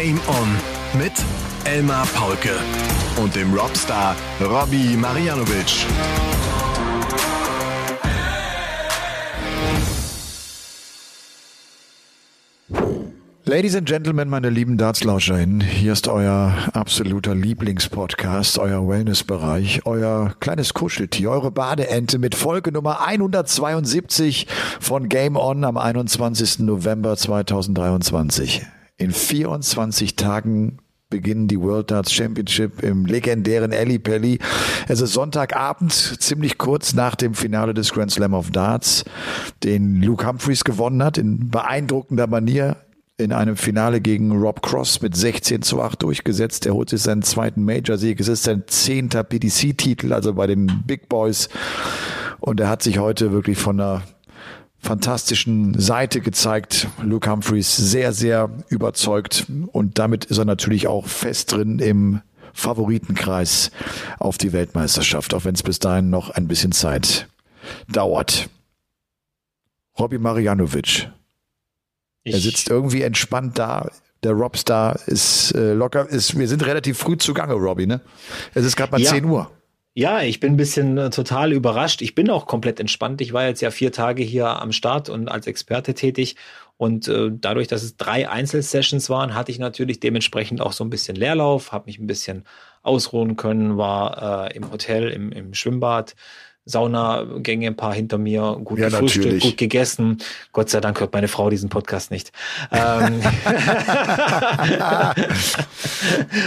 Game On mit Elmar Paulke und dem Robstar Robbie Marianovic. Ladies and Gentlemen, meine lieben DartslauscherInnen, hier ist euer absoluter Lieblingspodcast, euer Wellnessbereich, euer kleines Kuscheltier, eure Badeente mit Folge Nummer 172 von Game On am 21. November 2023. In 24 Tagen beginnen die World Darts Championship im legendären Ali Pelli. Es ist Sonntagabend, ziemlich kurz nach dem Finale des Grand Slam of Darts, den Luke Humphreys gewonnen hat, in beeindruckender Manier in einem Finale gegen Rob Cross mit 16 zu 8 durchgesetzt. Er holt sich seinen zweiten Major-Sieg. Es ist sein zehnter PDC-Titel, also bei den Big Boys. Und er hat sich heute wirklich von einer fantastischen Seite gezeigt. Luke Humphreys sehr, sehr überzeugt. Und damit ist er natürlich auch fest drin im Favoritenkreis auf die Weltmeisterschaft, auch wenn es bis dahin noch ein bisschen Zeit dauert. Robbie Marianovic, ich er sitzt irgendwie entspannt da. Der Robstar ist äh, locker. Ist, wir sind relativ früh zugange, Robbie, ne? Es ist gerade mal ja. 10 Uhr. Ja, ich bin ein bisschen äh, total überrascht. Ich bin auch komplett entspannt. Ich war jetzt ja vier Tage hier am Start und als Experte tätig. Und äh, dadurch, dass es drei Einzelsessions waren, hatte ich natürlich dementsprechend auch so ein bisschen Leerlauf, habe mich ein bisschen ausruhen können, war äh, im Hotel, im, im Schwimmbad, Saunagänge ein paar hinter mir, gut ja, gefrühstückt, gut gegessen. Gott sei Dank hört meine Frau diesen Podcast nicht. Ähm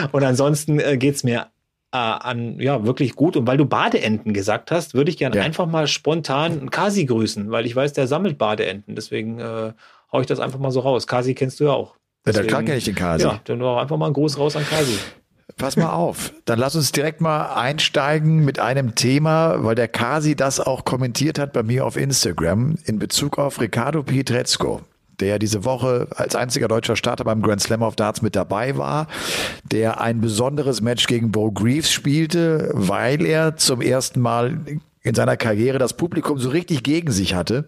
und ansonsten äh, geht's mir äh, an, ja, wirklich gut. Und weil du Badeenten gesagt hast, würde ich gerne ja. einfach mal spontan einen Kasi grüßen, weil ich weiß, der sammelt Badeenten. Deswegen äh, hau ich das einfach mal so raus. Kasi kennst du ja auch. Deswegen, ja, dann kenne ich den Kasi. Ja, dann einfach mal einen Gruß raus an Kasi. Pass mal auf, dann lass uns direkt mal einsteigen mit einem Thema, weil der Kasi das auch kommentiert hat bei mir auf Instagram in Bezug auf Ricardo Pietrezco der diese Woche als einziger deutscher Starter beim Grand Slam of Darts mit dabei war, der ein besonderes Match gegen Bo Greaves spielte, weil er zum ersten Mal in seiner Karriere das Publikum so richtig gegen sich hatte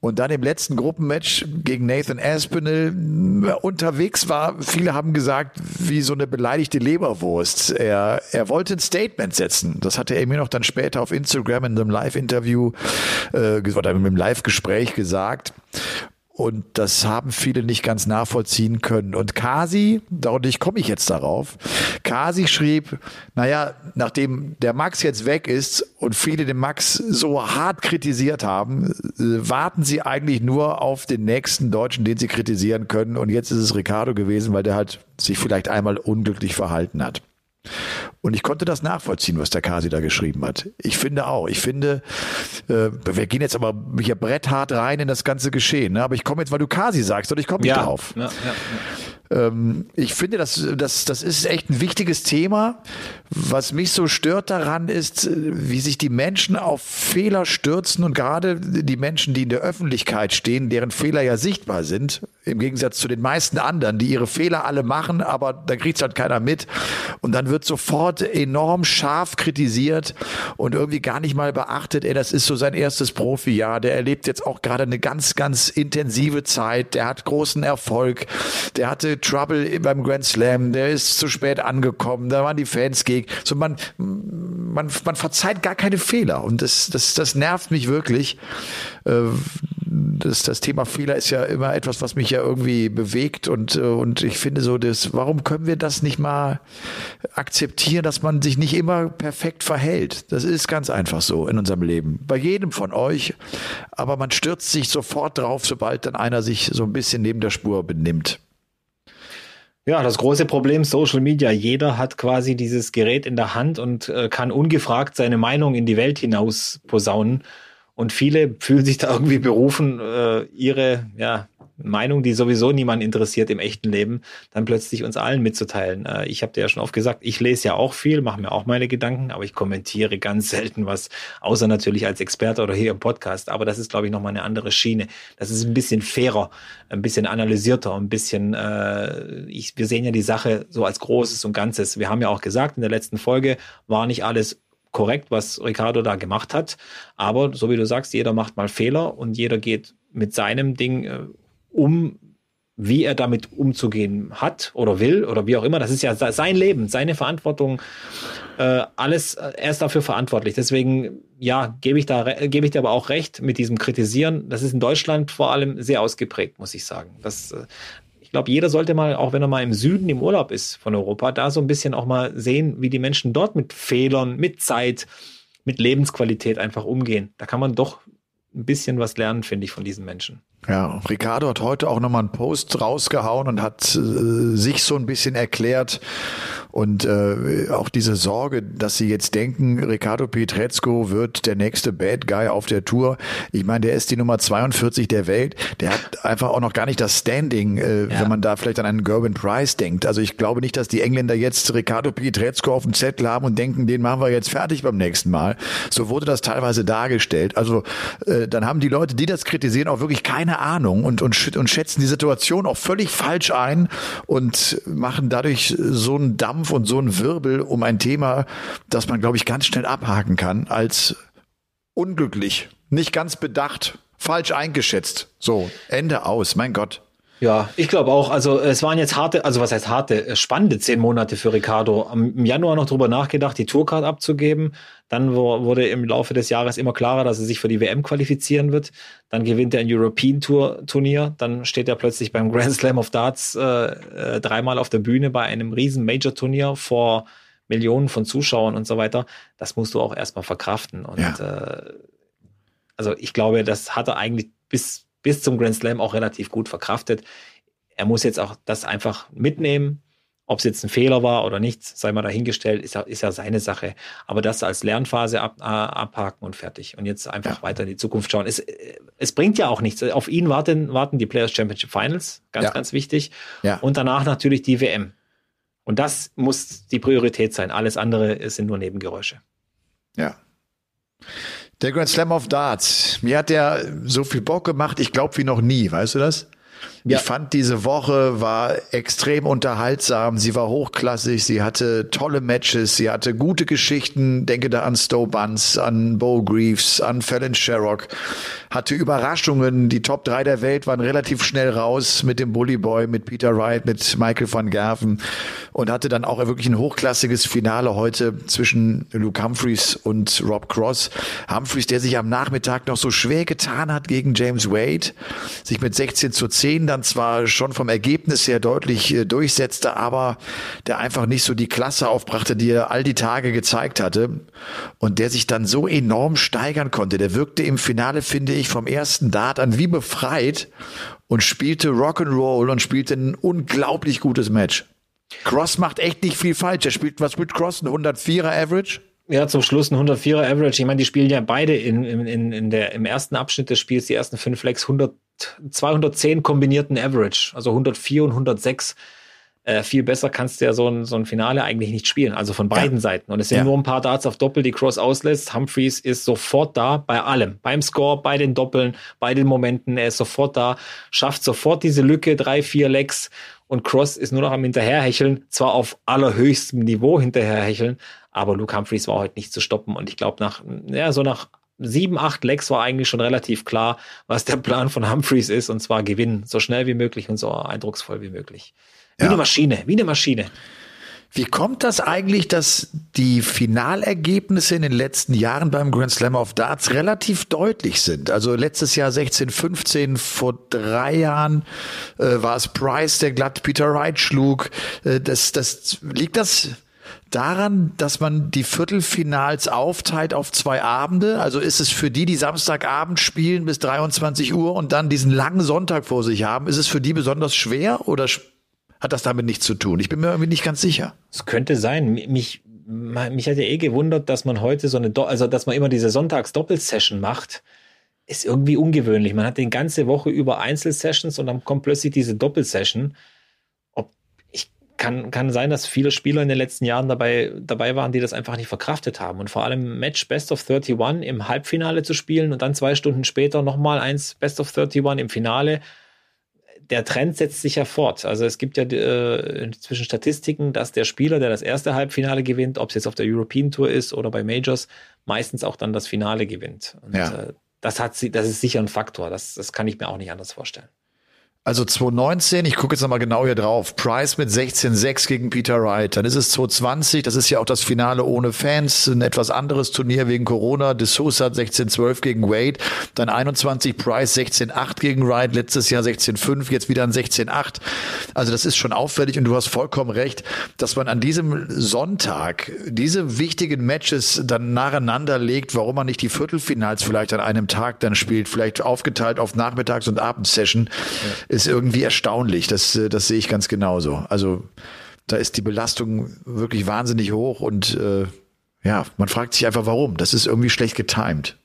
und dann im letzten Gruppenmatch gegen Nathan Aspinall äh, unterwegs war. Viele haben gesagt, wie so eine beleidigte Leberwurst. Er, er wollte ein Statement setzen. Das hatte er mir noch dann später auf Instagram in einem Live-Interview äh, oder in einem Live-Gespräch gesagt. Und das haben viele nicht ganz nachvollziehen können. Und Kasi, dadurch komme ich jetzt darauf, Kasi schrieb, naja, nachdem der Max jetzt weg ist und viele den Max so hart kritisiert haben, äh, warten sie eigentlich nur auf den nächsten Deutschen, den sie kritisieren können. Und jetzt ist es Ricardo gewesen, weil der halt sich vielleicht einmal unglücklich verhalten hat. Und ich konnte das nachvollziehen, was der Kasi da geschrieben hat. Ich finde auch. Ich finde, äh, wir gehen jetzt aber hier bretthart rein in das ganze Geschehen. Ne? Aber ich komme jetzt, weil du Kasi sagst, und ich komme nicht ja. drauf. Ja, ja, ähm, ich finde, das, das, das ist echt ein wichtiges Thema. Was mich so stört daran ist, wie sich die Menschen auf Fehler stürzen und gerade die Menschen, die in der Öffentlichkeit stehen, deren Fehler ja sichtbar sind, im Gegensatz zu den meisten anderen, die ihre Fehler alle machen, aber da kriegt's halt keiner mit. Und dann wird sofort enorm scharf kritisiert und irgendwie gar nicht mal beachtet, ey, das ist so sein erstes Profijahr. Der erlebt jetzt auch gerade eine ganz, ganz intensive Zeit. Der hat großen Erfolg. Der hatte Trouble beim Grand Slam, der ist zu spät angekommen, da waren die Fans gegen. So man, man, man verzeiht gar keine Fehler und das, das, das nervt mich wirklich. Äh, das, das Thema Fehler ist ja immer etwas, was mich ja irgendwie bewegt und, äh, und ich finde so, das, warum können wir das nicht mal akzeptieren, dass man sich nicht immer perfekt verhält? Das ist ganz einfach so in unserem Leben. Bei jedem von euch. Aber man stürzt sich sofort drauf, sobald dann einer sich so ein bisschen neben der Spur benimmt. Ja, das große Problem Social Media. Jeder hat quasi dieses Gerät in der Hand und äh, kann ungefragt seine Meinung in die Welt hinaus posaunen. Und viele fühlen sich da irgendwie berufen, äh, ihre ja, Meinung, die sowieso niemand interessiert im echten Leben, dann plötzlich uns allen mitzuteilen. Äh, ich habe dir ja schon oft gesagt, ich lese ja auch viel, mache mir auch meine Gedanken, aber ich kommentiere ganz selten was, außer natürlich als Experte oder hier im Podcast. Aber das ist, glaube ich, nochmal eine andere Schiene. Das ist ein bisschen fairer, ein bisschen analysierter, ein bisschen, äh, ich, wir sehen ja die Sache so als Großes und Ganzes. Wir haben ja auch gesagt, in der letzten Folge war nicht alles korrekt, was Ricardo da gemacht hat. Aber so wie du sagst, jeder macht mal Fehler und jeder geht mit seinem Ding äh, um, wie er damit umzugehen hat oder will oder wie auch immer. Das ist ja sein Leben, seine Verantwortung. Äh, alles, äh, er ist dafür verantwortlich. Deswegen, ja, gebe ich da, ich dir aber auch recht mit diesem Kritisieren. Das ist in Deutschland vor allem sehr ausgeprägt, muss ich sagen. Das, äh, ich glaube, jeder sollte mal, auch wenn er mal im Süden im Urlaub ist von Europa, da so ein bisschen auch mal sehen, wie die Menschen dort mit Fehlern, mit Zeit, mit Lebensqualität einfach umgehen. Da kann man doch ein bisschen was lernen, finde ich, von diesen Menschen. Ja, Ricardo hat heute auch nochmal einen Post rausgehauen und hat äh, sich so ein bisschen erklärt und äh, auch diese Sorge, dass sie jetzt denken, Ricardo Pietrezco wird der nächste Bad Guy auf der Tour. Ich meine, der ist die Nummer 42 der Welt. Der hat einfach auch noch gar nicht das Standing, äh, ja. wenn man da vielleicht an einen Gerben Price denkt. Also ich glaube nicht, dass die Engländer jetzt Ricardo Pietrezco auf dem Zettel haben und denken, den machen wir jetzt fertig beim nächsten Mal. So wurde das teilweise dargestellt. Also äh, dann haben die Leute, die das kritisieren, auch wirklich keine Ahnung und, und, und schätzen die Situation auch völlig falsch ein und machen dadurch so einen Dampf Kampf und so ein Wirbel um ein Thema, das man, glaube ich, ganz schnell abhaken kann als unglücklich, nicht ganz bedacht, falsch eingeschätzt. So, Ende aus, mein Gott. Ja, ich glaube auch. Also es waren jetzt harte, also was heißt harte, äh, spannende zehn Monate für Ricardo. Im Januar noch drüber nachgedacht, die Tourcard abzugeben. Dann wurde im Laufe des Jahres immer klarer, dass er sich für die WM qualifizieren wird. Dann gewinnt er ein European Tour Turnier. Dann steht er plötzlich beim Grand Slam of Darts äh, äh, dreimal auf der Bühne bei einem riesen Major Turnier vor Millionen von Zuschauern und so weiter. Das musst du auch erstmal verkraften. Und ja. äh, also ich glaube, das hat er eigentlich bis bis zum Grand Slam auch relativ gut verkraftet. Er muss jetzt auch das einfach mitnehmen. Ob es jetzt ein Fehler war oder nicht, sei mal dahingestellt, ist ja, ist ja seine Sache. Aber das als Lernphase ab, äh, abhaken und fertig. Und jetzt einfach ja. weiter in die Zukunft schauen. Es, es bringt ja auch nichts. Auf ihn warten, warten die Players Championship Finals, ganz, ja. ganz wichtig. Und danach natürlich die WM. Und das muss die Priorität sein. Alles andere sind nur Nebengeräusche. Ja. Der Grand Slam of Darts. Mir hat der so viel Bock gemacht, ich glaube wie noch nie, weißt du das? Ja. Ich fand diese Woche war extrem unterhaltsam. Sie war hochklassig. Sie hatte tolle Matches. Sie hatte gute Geschichten. Denke da an Stowe Buns, an Bo Greaves, an Fallon Sherrock. Hatte Überraschungen. Die Top 3 der Welt waren relativ schnell raus mit dem Bully Boy, mit Peter Wright, mit Michael van Gerven und hatte dann auch wirklich ein hochklassiges Finale heute zwischen Luke Humphreys und Rob Cross. Humphreys, der sich am Nachmittag noch so schwer getan hat gegen James Wade, sich mit 16 zu 10 dann zwar schon vom Ergebnis her deutlich äh, durchsetzte, aber der einfach nicht so die Klasse aufbrachte, die er all die Tage gezeigt hatte und der sich dann so enorm steigern konnte. Der wirkte im Finale, finde ich, vom ersten Dart an wie befreit und spielte Rock'n'Roll und spielte ein unglaublich gutes Match. Cross macht echt nicht viel falsch. Er spielt was mit Cross, ein 104er Average. Ja, zum Schluss ein 104er Average. Ich meine, die spielen ja beide in, in, in der, im ersten Abschnitt des Spiels, die ersten fünf Legs, 100 210 kombinierten Average, also 104 und 106. Äh, viel besser kannst du ja so ein, so ein Finale eigentlich nicht spielen, also von beiden ja. Seiten. Und es sind ja. nur ein paar Darts auf Doppel, die Cross auslässt. Humphreys ist sofort da bei allem, beim Score, bei den Doppeln, bei den Momenten. Er ist sofort da, schafft sofort diese Lücke, drei, vier Legs und Cross ist nur noch am Hinterherhecheln, zwar auf allerhöchstem Niveau hinterherhecheln, aber Luke Humphreys war heute nicht zu stoppen. Und ich glaube, nach, ja, so nach sieben, acht Lecks war eigentlich schon relativ klar, was der Plan von Humphreys ist, und zwar gewinnen, so schnell wie möglich und so eindrucksvoll wie möglich. Wie ja. eine Maschine, wie eine Maschine. Wie kommt das eigentlich, dass die Finalergebnisse in den letzten Jahren beim Grand Slam of Darts relativ deutlich sind? Also letztes Jahr 16, 15, vor drei Jahren äh, war es Price, der glatt Peter Wright schlug. Äh, das, das liegt das daran, dass man die Viertelfinals aufteilt auf zwei Abende? Also ist es für die, die Samstagabend spielen bis 23 Uhr und dann diesen langen Sonntag vor sich haben, ist es für die besonders schwer oder hat das damit nichts zu tun? Ich bin mir irgendwie nicht ganz sicher. Es könnte sein. Mich, mich hat ja eh gewundert, dass man heute so eine, also dass man immer diese Sonntags-Doppelsession macht. Ist irgendwie ungewöhnlich. Man hat die ganze Woche über Einzelsessions und dann kommt plötzlich diese Doppelsession kann, kann sein, dass viele Spieler in den letzten Jahren dabei, dabei waren, die das einfach nicht verkraftet haben. Und vor allem Match Best of 31 im Halbfinale zu spielen und dann zwei Stunden später nochmal eins Best of 31 im Finale. Der Trend setzt sich ja fort. Also es gibt ja äh, inzwischen Statistiken, dass der Spieler, der das erste Halbfinale gewinnt, ob es jetzt auf der European Tour ist oder bei Majors, meistens auch dann das Finale gewinnt. Und ja. äh, das hat das ist sicher ein Faktor. Das, das kann ich mir auch nicht anders vorstellen. Also 2019, ich gucke jetzt nochmal genau hier drauf, Price mit 16-6 gegen Peter Wright. Dann ist es 2020, das ist ja auch das Finale ohne Fans, ein etwas anderes Turnier wegen Corona. De Sousa 16-12 gegen Wade. Dann 21 Price 16-8 gegen Wright, letztes Jahr 16-5, jetzt wieder ein 16-8. Also das ist schon auffällig und du hast vollkommen recht, dass man an diesem Sonntag diese wichtigen Matches dann nacheinander legt, warum man nicht die Viertelfinals vielleicht an einem Tag dann spielt, vielleicht aufgeteilt auf Nachmittags- und Abendsession. Ja ist irgendwie erstaunlich. Das, äh, das sehe ich ganz genauso. Also da ist die Belastung wirklich wahnsinnig hoch und äh, ja, man fragt sich einfach warum. Das ist irgendwie schlecht getimed.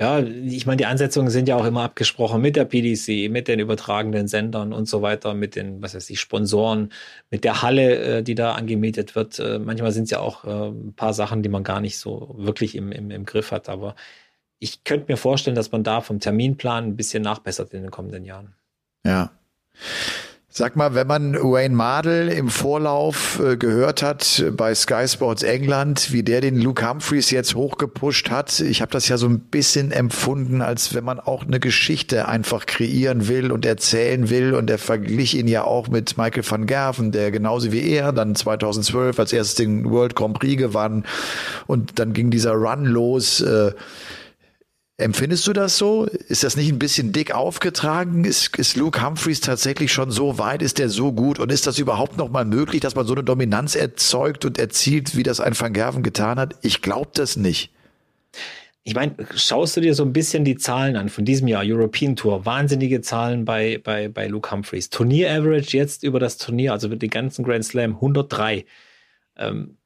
Ja, ich meine, die Ansetzungen sind ja auch immer abgesprochen mit der PDC, mit den übertragenden Sendern und so weiter, mit den, was weiß ich, Sponsoren, mit der Halle, äh, die da angemietet wird. Äh, manchmal sind es ja auch äh, ein paar Sachen, die man gar nicht so wirklich im, im, im Griff hat. Aber ich könnte mir vorstellen, dass man da vom Terminplan ein bisschen nachbessert in den kommenden Jahren. Ja. Sag mal, wenn man Wayne Mardell im Vorlauf äh, gehört hat bei Sky Sports England, wie der den Luke Humphreys jetzt hochgepusht hat, ich habe das ja so ein bisschen empfunden, als wenn man auch eine Geschichte einfach kreieren will und erzählen will. Und er verglich ihn ja auch mit Michael van Gerven, der genauso wie er dann 2012 als erstes den World Grand Prix gewann. Und dann ging dieser Run los. Äh, Empfindest du das so? Ist das nicht ein bisschen dick aufgetragen? Ist, ist Luke Humphreys tatsächlich schon so weit? Ist der so gut? Und ist das überhaupt noch mal möglich, dass man so eine Dominanz erzeugt und erzielt, wie das ein Van Gerven getan hat? Ich glaube das nicht. Ich meine, schaust du dir so ein bisschen die Zahlen an von diesem Jahr, European Tour, wahnsinnige Zahlen bei, bei, bei Luke Humphreys. Turnier-Average jetzt über das Turnier, also über den ganzen Grand Slam, 103. Ähm,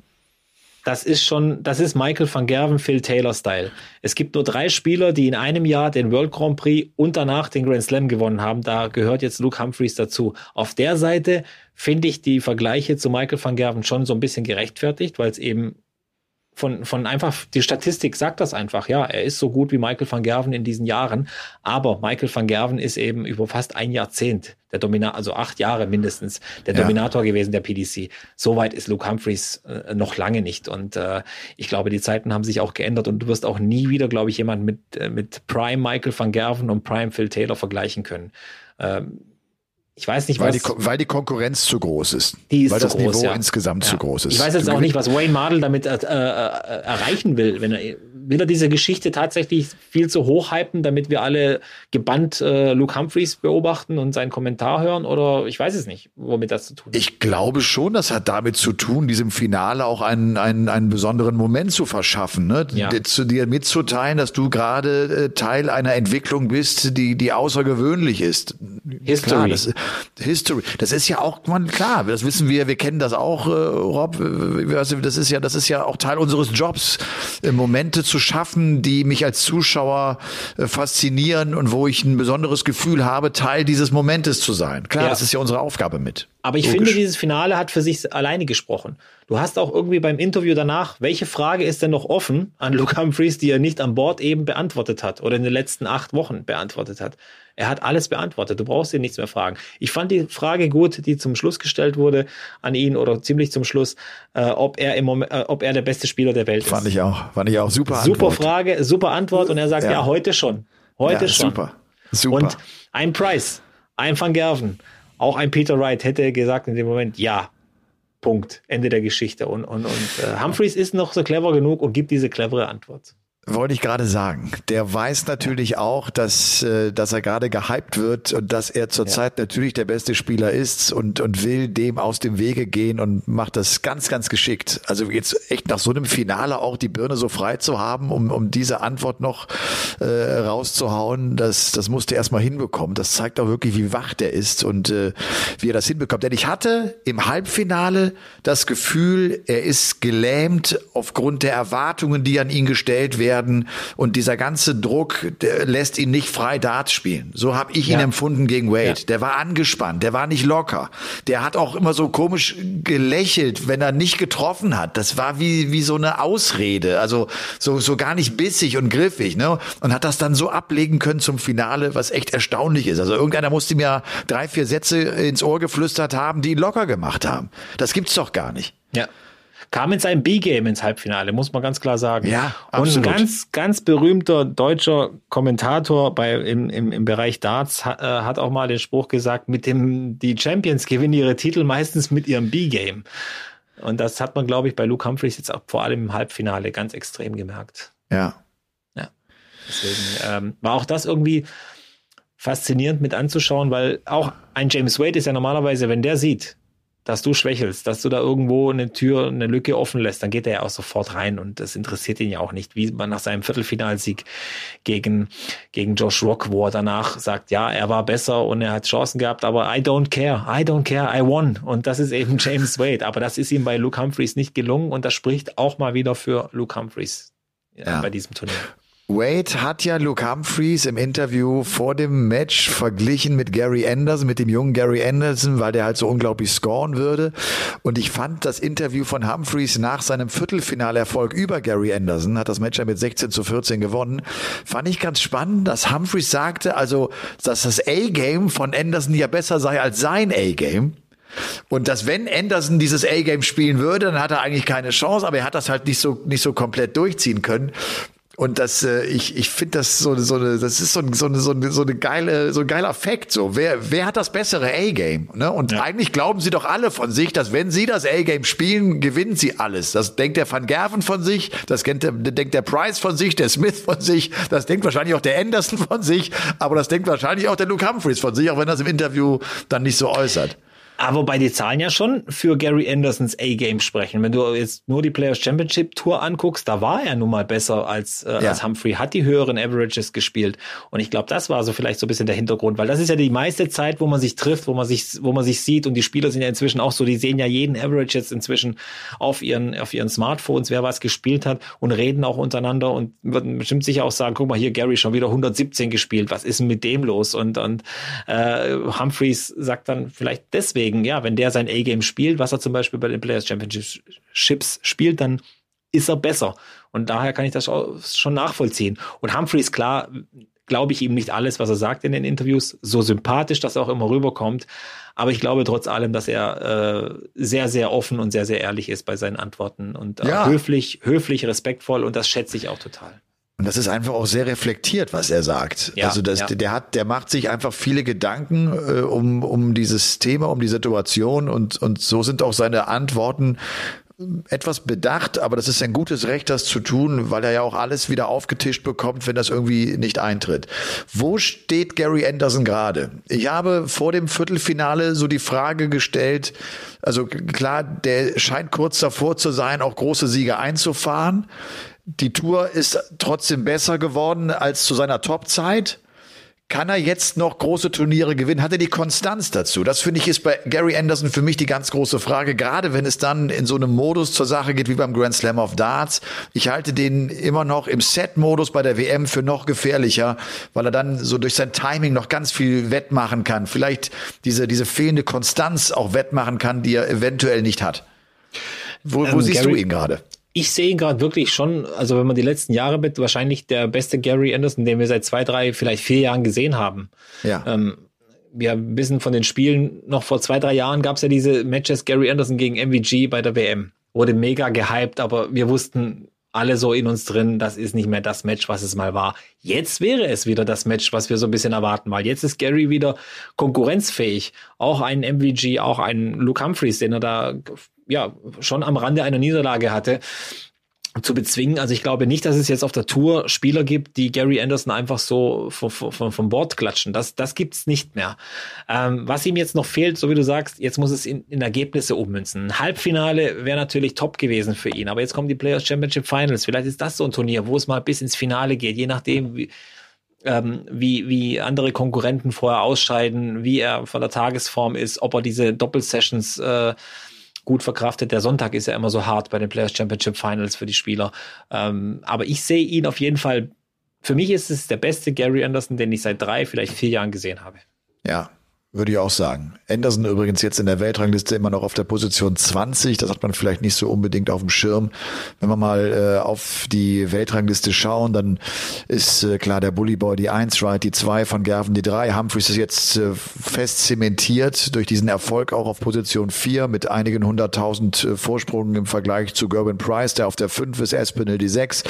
das ist schon, das ist Michael van Gerven, Phil Taylor Style. Es gibt nur drei Spieler, die in einem Jahr den World Grand Prix und danach den Grand Slam gewonnen haben. Da gehört jetzt Luke Humphreys dazu. Auf der Seite finde ich die Vergleiche zu Michael van Gerven schon so ein bisschen gerechtfertigt, weil es eben von, von einfach, die Statistik sagt das einfach, ja, er ist so gut wie Michael van Gerven in diesen Jahren, aber Michael van Gerven ist eben über fast ein Jahrzehnt der Dominator, also acht Jahre mindestens, der ja. Dominator gewesen der PDC. Soweit ist Luke Humphreys äh, noch lange nicht und äh, ich glaube, die Zeiten haben sich auch geändert und du wirst auch nie wieder, glaube ich, jemanden mit, äh, mit Prime Michael van Gerven und Prime Phil Taylor vergleichen können. Ähm, ich weiß nicht, weil was. Die, weil die Konkurrenz zu groß ist. Die ist weil das groß, Niveau ja. insgesamt ja. zu groß ist. Ich weiß jetzt auch nicht, was Wayne Mardell damit äh, äh, erreichen will. Wenn er, will er diese Geschichte tatsächlich viel zu hoch hypen, damit wir alle gebannt äh, Luke Humphreys beobachten und seinen Kommentar hören? Oder ich weiß es nicht, womit das zu tun hat. Ich glaube schon, das hat damit zu tun, diesem Finale auch einen, einen, einen besonderen Moment zu verschaffen. Ne? Ja. Zu dir mitzuteilen, dass du gerade äh, Teil einer Entwicklung bist, die, die außergewöhnlich ist. History. Klar, das, History. Das ist ja auch, man, klar, das wissen wir, wir kennen das auch, äh, Rob. Das ist ja, das ist ja auch Teil unseres Jobs, äh, Momente zu schaffen, die mich als Zuschauer äh, faszinieren und wo ich ein besonderes Gefühl habe, Teil dieses Momentes zu sein. Klar, ja. das ist ja unsere Aufgabe mit. Aber ich Logisch. finde, dieses Finale hat für sich alleine gesprochen. Du hast auch irgendwie beim Interview danach, welche Frage ist denn noch offen an Luke Humphreys, die er nicht an Bord eben beantwortet hat oder in den letzten acht Wochen beantwortet hat? Er hat alles beantwortet. Du brauchst ihn nichts mehr fragen. Ich fand die Frage gut, die zum Schluss gestellt wurde an ihn oder ziemlich zum Schluss, äh, ob er im Moment, äh, ob er der beste Spieler der Welt fand ist. Fand ich auch. Fand ich auch super. Super Antwort. Frage, super Antwort und er sagt ja, ja heute schon. Heute ja, schon. Super. Super. Und ein Price, ein Van Gerven, auch ein Peter Wright hätte gesagt in dem Moment, ja, Punkt, Ende der Geschichte. Und, und, und äh, Humphreys ist noch so clever genug und gibt diese clevere Antwort. Wollte ich gerade sagen. Der weiß natürlich auch, dass, äh, dass er gerade gehypt wird und dass er zurzeit ja. natürlich der beste Spieler ist und, und will dem aus dem Wege gehen und macht das ganz, ganz geschickt. Also jetzt echt nach so einem Finale auch die Birne so frei zu haben, um, um diese Antwort noch äh, rauszuhauen, das, das musste er erstmal hinbekommen. Das zeigt auch wirklich, wie wach der ist und äh, wie er das hinbekommt. Denn ich hatte im Halbfinale das Gefühl, er ist gelähmt aufgrund der Erwartungen, die an ihn gestellt werden werden und dieser ganze Druck lässt ihn nicht frei Darts spielen. So habe ich ihn empfunden gegen Wade. Ja. Der war angespannt, der war nicht locker. Der hat auch immer so komisch gelächelt, wenn er nicht getroffen hat. Das war wie wie so eine Ausrede, also so so gar nicht bissig und griffig, ne? Und hat das dann so ablegen können zum Finale, was echt erstaunlich ist. Also irgendeiner musste mir drei vier Sätze ins Ohr geflüstert haben, die ihn locker gemacht haben. Das gibt's doch gar nicht. Ja. Kam in seinem B-Game ins Halbfinale, muss man ganz klar sagen. Ja, absolut. Und ein ganz, ganz berühmter deutscher Kommentator bei, im, im, im Bereich Darts hat, äh, hat auch mal den Spruch gesagt, mit dem, die Champions gewinnen ihre Titel meistens mit ihrem B-Game. Und das hat man, glaube ich, bei Luke Humphreys jetzt auch vor allem im Halbfinale ganz extrem gemerkt. Ja. Ja. Deswegen ähm, war auch das irgendwie faszinierend mit anzuschauen, weil auch ein James Wade ist ja normalerweise, wenn der sieht, dass du schwächelst, dass du da irgendwo eine Tür, eine Lücke offen lässt, dann geht er ja auch sofort rein und das interessiert ihn ja auch nicht, wie man nach seinem Viertelfinalsieg gegen, gegen Josh Rock, wo er danach sagt, ja, er war besser und er hat Chancen gehabt, aber I don't care, I don't care, I won. Und das ist eben James Wade. Aber das ist ihm bei Luke Humphreys nicht gelungen und das spricht auch mal wieder für Luke Humphreys ja. bei diesem Turnier. Wade hat ja Luke Humphreys im Interview vor dem Match verglichen mit Gary Anderson, mit dem jungen Gary Anderson, weil der halt so unglaublich scoren würde. Und ich fand das Interview von Humphreys nach seinem Viertelfinalerfolg über Gary Anderson, hat das Match ja mit 16 zu 14 gewonnen, fand ich ganz spannend, dass Humphreys sagte, also, dass das A-Game von Anderson ja besser sei als sein A-Game. Und dass wenn Anderson dieses A-Game spielen würde, dann hat er eigentlich keine Chance, aber er hat das halt nicht so, nicht so komplett durchziehen können. Und das, äh, ich, ich finde das so, so eine, das ist so, so, eine, so, eine, so eine geile, so ein geiler Fakt. So, wer, wer hat das bessere A-Game? Ne? Und ja. eigentlich glauben sie doch alle von sich, dass wenn sie das A-Game spielen, gewinnen sie alles. Das denkt der Van Gerven von sich, das denkt der, denkt der Price von sich, der Smith von sich, das denkt wahrscheinlich auch der Anderson von sich, aber das denkt wahrscheinlich auch der Luke Humphreys von sich, auch wenn das im Interview dann nicht so äußert. Aber wobei die Zahlen ja schon für Gary Andersons A-Game sprechen. Wenn du jetzt nur die Players Championship Tour anguckst, da war er nun mal besser als, äh, ja. als Humphrey, hat die höheren Averages gespielt. Und ich glaube, das war so vielleicht so ein bisschen der Hintergrund, weil das ist ja die meiste Zeit, wo man sich trifft, wo man sich, wo man sich sieht. Und die Spieler sind ja inzwischen auch so, die sehen ja jeden Average jetzt inzwischen auf ihren, auf ihren Smartphones, wer was gespielt hat und reden auch untereinander und würden bestimmt sicher auch sagen, guck mal hier, Gary schon wieder 117 gespielt, was ist denn mit dem los? Und, und äh, Humphreys sagt dann vielleicht deswegen, deswegen, ja, wenn der sein A-Game spielt, was er zum Beispiel bei den Players Championships spielt, dann ist er besser. Und daher kann ich das schon nachvollziehen. Und Humphreys, klar, glaube ich ihm nicht alles, was er sagt in den Interviews, so sympathisch, dass er auch immer rüberkommt. Aber ich glaube trotz allem, dass er äh, sehr, sehr offen und sehr, sehr ehrlich ist bei seinen Antworten und äh, ja. höflich, höflich, respektvoll und das schätze ich auch total. Und das ist einfach auch sehr reflektiert, was er sagt. Ja, also das, ja. der hat, der macht sich einfach viele Gedanken äh, um um dieses Thema, um die Situation und und so sind auch seine Antworten etwas bedacht, aber das ist ein gutes Recht, das zu tun, weil er ja auch alles wieder aufgetischt bekommt, wenn das irgendwie nicht eintritt. Wo steht Gary Anderson gerade? Ich habe vor dem Viertelfinale so die Frage gestellt, also klar, der scheint kurz davor zu sein, auch große Siege einzufahren die Tour ist trotzdem besser geworden als zu seiner Topzeit. Kann er jetzt noch große Turniere gewinnen? Hat er die Konstanz dazu? Das finde ich ist bei Gary Anderson für mich die ganz große Frage, gerade wenn es dann in so einem Modus zur Sache geht wie beim Grand Slam of Darts. Ich halte den immer noch im Set-Modus bei der WM für noch gefährlicher, weil er dann so durch sein Timing noch ganz viel wettmachen kann. Vielleicht diese, diese fehlende Konstanz auch wettmachen kann, die er eventuell nicht hat. Wo, wo ähm, siehst Gary, du ihn gerade? Ich sehe ihn gerade wirklich schon, also wenn man die letzten Jahre mit, wahrscheinlich der beste Gary Anderson, den wir seit zwei, drei, vielleicht vier Jahren gesehen haben. Ja. Ähm, wir wissen von den Spielen, noch vor zwei, drei Jahren gab es ja diese Matches Gary Anderson gegen MVG bei der WM. Wurde mega gehypt, aber wir wussten alle so in uns drin, das ist nicht mehr das Match, was es mal war. Jetzt wäre es wieder das Match, was wir so ein bisschen erwarten, weil jetzt ist Gary wieder konkurrenzfähig. Auch ein MVG, auch ein Luke Humphreys, den er da ja schon am Rande einer Niederlage hatte zu bezwingen. Also ich glaube nicht, dass es jetzt auf der Tour Spieler gibt, die Gary Anderson einfach so vom, vom, vom Bord klatschen. Das, das gibt's nicht mehr. Ähm, was ihm jetzt noch fehlt, so wie du sagst, jetzt muss es in, in Ergebnisse ummünzen. Ein Halbfinale wäre natürlich top gewesen für ihn, aber jetzt kommen die Players Championship Finals. Vielleicht ist das so ein Turnier, wo es mal bis ins Finale geht, je nachdem, wie, ähm, wie, wie andere Konkurrenten vorher ausscheiden, wie er von der Tagesform ist, ob er diese Doppelsessions äh, gut verkraftet. Der Sonntag ist ja immer so hart bei den Players Championship Finals für die Spieler. Ähm, aber ich sehe ihn auf jeden Fall. Für mich ist es der beste Gary Anderson, den ich seit drei, vielleicht vier Jahren gesehen habe. Ja, Würde ich auch sagen. Anderson übrigens jetzt in der Weltrangliste immer noch auf der Position 20. Das hat man vielleicht nicht so unbedingt auf dem Schirm. Wenn wir mal äh, auf die Weltrangliste schauen, dann ist äh, klar der Bully Boy die 1, Wright die 2, von Gerven die 3. Humphreys ist jetzt äh, fest zementiert durch diesen Erfolg auch auf Position 4 mit einigen hunderttausend äh, Vorsprung im Vergleich zu Gerben Price, der auf der 5 ist, Espinel die 6.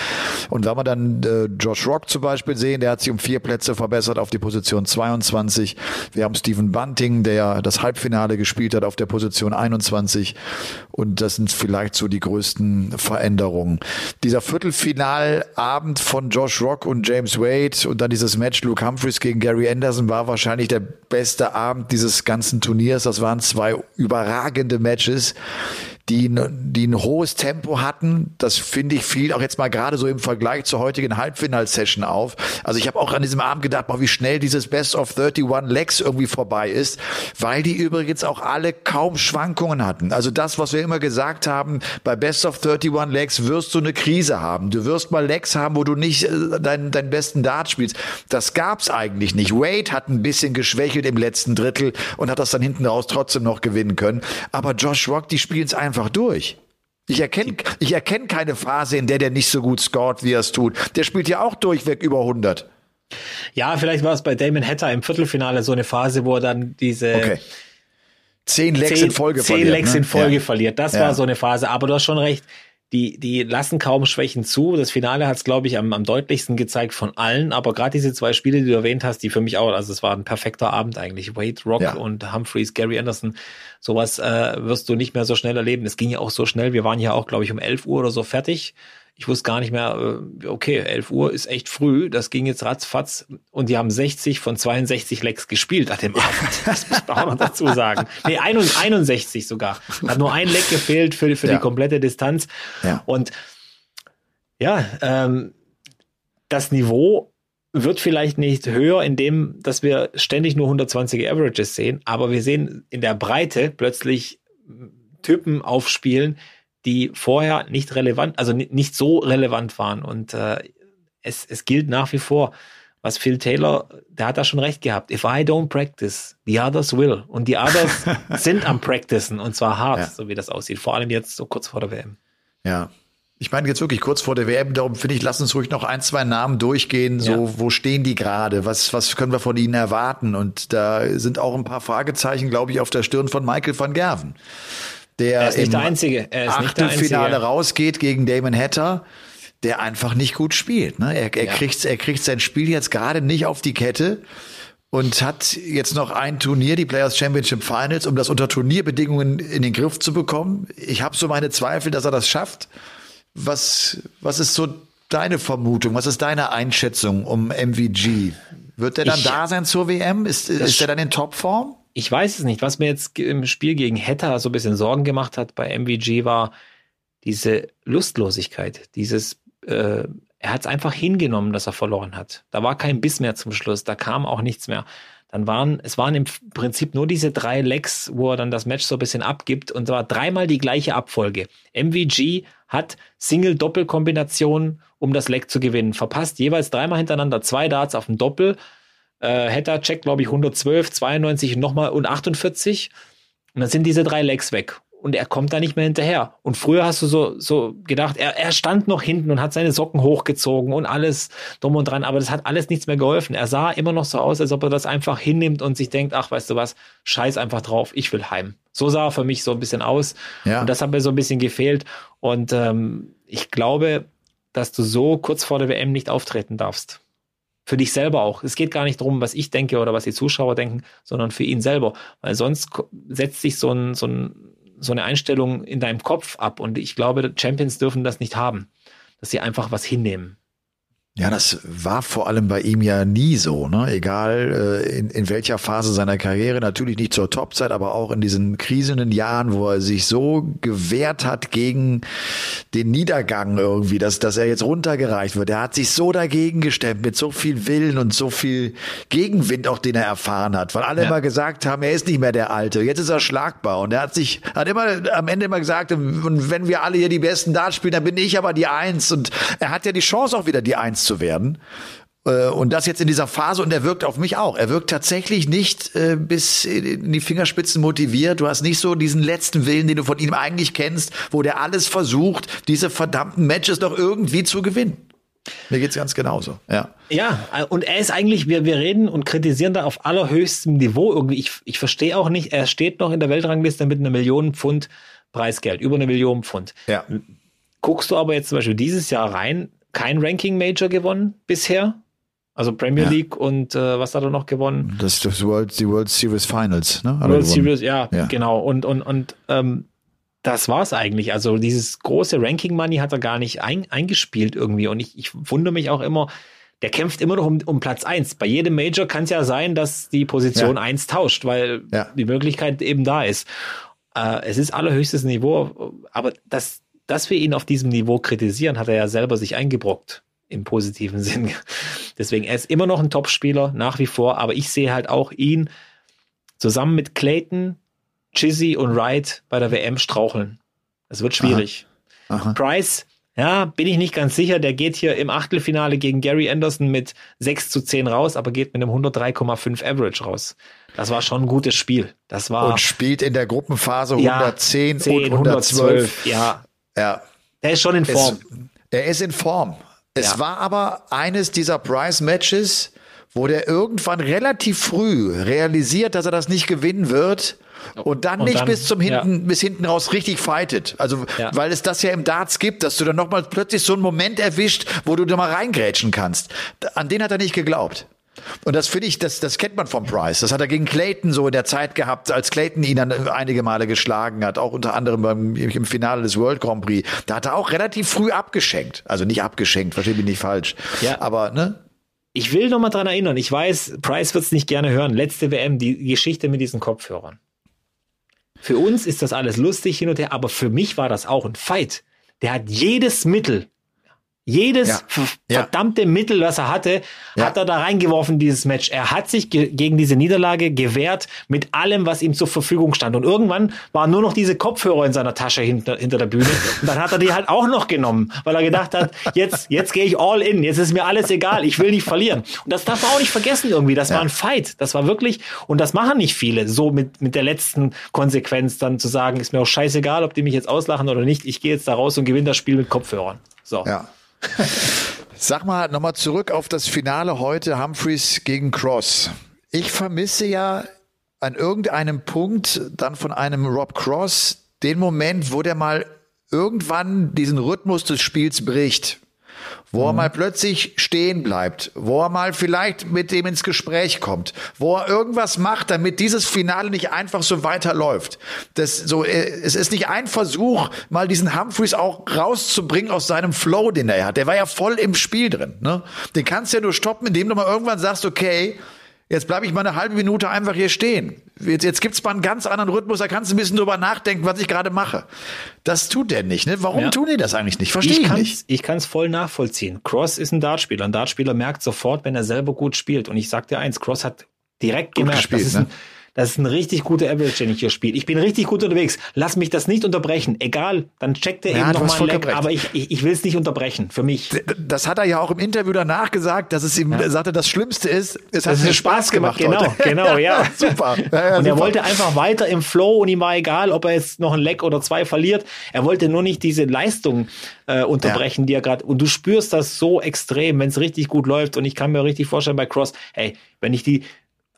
Und wenn wir dann äh, Josh Rock zum Beispiel sehen, der hat sich um vier Plätze verbessert auf die Position 22. Wir haben Stephen Bunting, der das Halbfinale gespielt hat auf der Position 21. Und das sind vielleicht so die größten Veränderungen. Dieser Viertelfinalabend von Josh Rock und James Wade und dann dieses Match Luke Humphreys gegen Gary Anderson war wahrscheinlich der beste Abend dieses ganzen Turniers. Das waren zwei überragende Matches die, die ein hohes Tempo hatten. Das finde ich viel auch jetzt mal gerade so im Vergleich zur heutigen Halbfinal-Session auf. Also ich habe auch an diesem Abend gedacht, boah, wie schnell dieses Best of 31 Legs irgendwie vorbei ist, weil die übrigens auch alle kaum Schwankungen hatten. Also das, was wir immer gesagt haben, bei Best of 31 Legs wirst du eine Krise haben. Du wirst mal Legs haben, wo du nicht äh, deinen, deinen besten Dart spielst. Das gab's eigentlich nicht. Wade hat ein bisschen geschwächelt im letzten Drittel und hat das dann hinten raus trotzdem noch gewinnen können. Aber Josh Rock, die spielen es einfach einfach durch. Ich erkenne ich erkenn keine Phase, in der der nicht so gut scored, wie er es tut. Der spielt ja auch durchweg über 100. Ja, vielleicht war es bei Damon Hatter im Viertelfinale so eine Phase, wo er dann diese okay. zehn Lecks in Folge zehn verliert. Zehn Lecks ne? in Folge ja. verliert. Das ja. war so eine Phase. Aber du hast schon recht die, die lassen kaum Schwächen zu. Das Finale hat es, glaube ich, am, am deutlichsten gezeigt von allen. Aber gerade diese zwei Spiele, die du erwähnt hast, die für mich auch, also es war ein perfekter Abend eigentlich. Wade Rock ja. und Humphreys, Gary Anderson, sowas äh, wirst du nicht mehr so schnell erleben. Es ging ja auch so schnell. Wir waren ja auch, glaube ich, um 11 Uhr oder so fertig ich wusste gar nicht mehr, äh, okay, 11 Uhr ist echt früh, das ging jetzt ratzfatz und die haben 60 von 62 Lecks gespielt an dem Abend. Das muss man auch noch dazu sagen. Nee, 61 sogar. Hat nur ein Leck gefehlt für, für ja. die komplette Distanz. Ja. Und ja, ähm, das Niveau wird vielleicht nicht höher, indem, dass wir ständig nur 120 Averages sehen, aber wir sehen in der Breite plötzlich Typen aufspielen, die vorher nicht relevant, also nicht so relevant waren. Und äh, es, es gilt nach wie vor, was Phil Taylor, der hat da schon recht gehabt. If I don't practice, the others will. Und die others sind am Practicen und zwar hart, ja. so wie das aussieht. Vor allem jetzt so kurz vor der WM. Ja. Ich meine jetzt wirklich kurz vor der WM, darum finde ich, lass uns ruhig noch ein, zwei Namen durchgehen. So, ja. wo stehen die gerade? Was, was können wir von ihnen erwarten? Und da sind auch ein paar Fragezeichen, glaube ich, auf der Stirn von Michael van Gerven der er ist nicht der Einzige. Er ist Achtelfinale rausgeht gegen Damon Hatter, der einfach nicht gut spielt. Ne? Er, er, ja. kriegt, er kriegt sein Spiel jetzt gerade nicht auf die Kette und hat jetzt noch ein Turnier, die Players Championship Finals, um das unter Turnierbedingungen in den Griff zu bekommen. Ich habe so meine Zweifel, dass er das schafft. Was, was ist so deine Vermutung? Was ist deine Einschätzung um MVG? Wird er dann ich, da sein zur WM? Ist, ist er dann in Topform? Ich weiß es nicht. Was mir jetzt im Spiel gegen Hetta so ein bisschen Sorgen gemacht hat bei MVG war diese Lustlosigkeit, dieses, äh, er hat es einfach hingenommen, dass er verloren hat. Da war kein Biss mehr zum Schluss, da kam auch nichts mehr. Dann waren, es waren im Prinzip nur diese drei Lecks, wo er dann das Match so ein bisschen abgibt und war dreimal die gleiche Abfolge. MVG hat Single-Doppel-Kombinationen, um das Leck zu gewinnen. Verpasst jeweils dreimal hintereinander zwei Darts auf dem Doppel äh, Hatter checkt, glaube ich, 112, 92 und nochmal und 48. Und dann sind diese drei Legs weg. Und er kommt da nicht mehr hinterher. Und früher hast du so, so gedacht, er, er stand noch hinten und hat seine Socken hochgezogen und alles drum und dran, aber das hat alles nichts mehr geholfen. Er sah immer noch so aus, als ob er das einfach hinnimmt und sich denkt, ach, weißt du was, scheiß einfach drauf, ich will heim. So sah er für mich so ein bisschen aus. Ja. Und das hat mir so ein bisschen gefehlt. Und ähm, ich glaube, dass du so kurz vor der WM nicht auftreten darfst für dich selber auch. Es geht gar nicht darum, was ich denke oder was die Zuschauer denken, sondern für ihn selber. Weil sonst setzt sich so, ein, so, ein, so eine Einstellung in deinem Kopf ab. Und ich glaube, Champions dürfen das nicht haben, dass sie einfach was hinnehmen. Ja, das war vor allem bei ihm ja nie so, ne? Egal äh, in, in welcher Phase seiner Karriere, natürlich nicht zur Topzeit, aber auch in diesen krisenden Jahren, wo er sich so gewehrt hat gegen den Niedergang irgendwie, dass, dass er jetzt runtergereicht wird. Er hat sich so dagegen gestemmt mit so viel Willen und so viel Gegenwind auch, den er erfahren hat, weil alle ja. immer gesagt haben, er ist nicht mehr der Alte, jetzt ist er schlagbar und er hat sich, hat immer am Ende immer gesagt, und wenn wir alle hier die besten Darts spielen, dann bin ich aber die Eins und er hat ja die Chance auch wieder die Eins zu werden. Äh, und das jetzt in dieser Phase und er wirkt auf mich auch. Er wirkt tatsächlich nicht äh, bis in die Fingerspitzen motiviert. Du hast nicht so diesen letzten Willen, den du von ihm eigentlich kennst, wo der alles versucht, diese verdammten Matches doch irgendwie zu gewinnen. Mir geht's ganz genauso, ja. Ja, und er ist eigentlich, wir, wir reden und kritisieren da auf allerhöchstem Niveau irgendwie. Ich, ich verstehe auch nicht, er steht noch in der Weltrangliste mit einer Million Pfund Preisgeld, über eine Million Pfund. Ja. Guckst du aber jetzt zum Beispiel dieses Jahr rein, kein Ranking Major gewonnen bisher. Also Premier ja. League und äh, was hat er noch gewonnen? Das ist das World, die World Series Finals, ne? World Series, ja, ja, genau. Und, und, und ähm, das war's eigentlich. Also dieses große Ranking Money hat er gar nicht ein, eingespielt irgendwie. Und ich, ich wundere mich auch immer, der kämpft immer noch um, um Platz eins. Bei jedem Major kann es ja sein, dass die Position ja. eins tauscht, weil ja. die Möglichkeit eben da ist. Äh, es ist allerhöchstes Niveau, aber dass, dass wir ihn auf diesem Niveau kritisieren, hat er ja selber sich eingebrockt im positiven Sinn. Deswegen, er ist immer noch ein Top-Spieler, nach wie vor, aber ich sehe halt auch ihn zusammen mit Clayton, Chizzy und Wright bei der WM straucheln. Das wird schwierig. Aha. Aha. Price, ja, bin ich nicht ganz sicher. Der geht hier im Achtelfinale gegen Gary Anderson mit 6 zu 10 raus, aber geht mit einem 103,5 Average raus. Das war schon ein gutes Spiel. Das war. Und spielt in der Gruppenphase 110 ja, 10, und 112. 112. Ja. Ja. Der ist schon in Form. Es, er ist in Form. Es ja. war aber eines dieser Price-Matches, wo der irgendwann relativ früh realisiert, dass er das nicht gewinnen wird und dann und nicht dann, bis zum hinten ja. bis hinten raus richtig fightet. Also ja. weil es das ja im Darts gibt, dass du dann noch mal plötzlich so einen Moment erwischt, wo du da mal reingrätschen kannst. An den hat er nicht geglaubt. Und das finde ich, das, das kennt man vom Price. Das hat er gegen Clayton so in der Zeit gehabt, als Clayton ihn dann einige Male geschlagen hat, auch unter anderem beim, im Finale des World Grand Prix. Da hat er auch relativ früh abgeschenkt. Also nicht abgeschenkt, verstehe mich nicht falsch. Ja. Aber, ne? Ich will noch mal dran erinnern, ich weiß, Price wird es nicht gerne hören. Letzte WM, die Geschichte mit diesen Kopfhörern. Für uns ist das alles lustig hin und her, aber für mich war das auch ein Fight. Der hat jedes Mittel jedes ja. verdammte ja. Mittel, was er hatte, ja. hat er da reingeworfen, dieses Match. Er hat sich ge gegen diese Niederlage gewehrt mit allem, was ihm zur Verfügung stand. Und irgendwann waren nur noch diese Kopfhörer in seiner Tasche hinter, hinter der Bühne. Und dann hat er die halt auch noch genommen, weil er gedacht hat, jetzt, jetzt gehe ich all in, jetzt ist mir alles egal, ich will nicht verlieren. Und das darf man auch nicht vergessen irgendwie. Das war ein Fight. Das war wirklich, und das machen nicht viele, so mit, mit der letzten Konsequenz dann zu sagen, ist mir auch scheißegal, ob die mich jetzt auslachen oder nicht, ich gehe jetzt da raus und gewinne das Spiel mit Kopfhörern. So. Ja. Sag mal nochmal zurück auf das Finale heute, Humphreys gegen Cross. Ich vermisse ja an irgendeinem Punkt dann von einem Rob Cross den Moment, wo der mal irgendwann diesen Rhythmus des Spiels bricht wo mhm. er mal plötzlich stehen bleibt, wo er mal vielleicht mit dem ins Gespräch kommt, wo er irgendwas macht, damit dieses Finale nicht einfach so weiterläuft. Das so, äh, es ist nicht ein Versuch, mal diesen Humphreys auch rauszubringen aus seinem Flow, den er hat. Der war ja voll im Spiel drin. Ne? Den kannst du ja nur stoppen, indem du mal irgendwann sagst, okay, Jetzt bleibe ich mal eine halbe Minute einfach hier stehen. Jetzt, jetzt gibt's mal einen ganz anderen Rhythmus, da kannst du ein bisschen drüber nachdenken, was ich gerade mache. Das tut der nicht. Ne? Warum ja. tun die das eigentlich nicht? Verstehe ich, ich nicht. Ich kann es voll nachvollziehen. Cross ist ein Dartspieler. Ein Dartspieler merkt sofort, wenn er selber gut spielt. Und ich sag dir eins, Cross hat direkt gut gemerkt, gespielt, das ist ein, ne? Das ist ein richtig guter Average, den ich hier spiele. Ich bin richtig gut unterwegs. Lass mich das nicht unterbrechen. Egal, dann checkt er ja, eben nochmal ein Leck, aber ich, ich, ich will es nicht unterbrechen, für mich. Das hat er ja auch im Interview danach gesagt, dass es ihm, ja. sagte, das Schlimmste ist, es hat mir Spaß gemacht. Genau, heute. genau, ja. super. Ja, und er wollte einfach weiter im Flow und ihm war egal, ob er jetzt noch ein Leck oder zwei verliert. Er wollte nur nicht diese Leistung äh, unterbrechen, die er gerade, und du spürst das so extrem, wenn es richtig gut läuft und ich kann mir richtig vorstellen bei Cross, hey, wenn ich die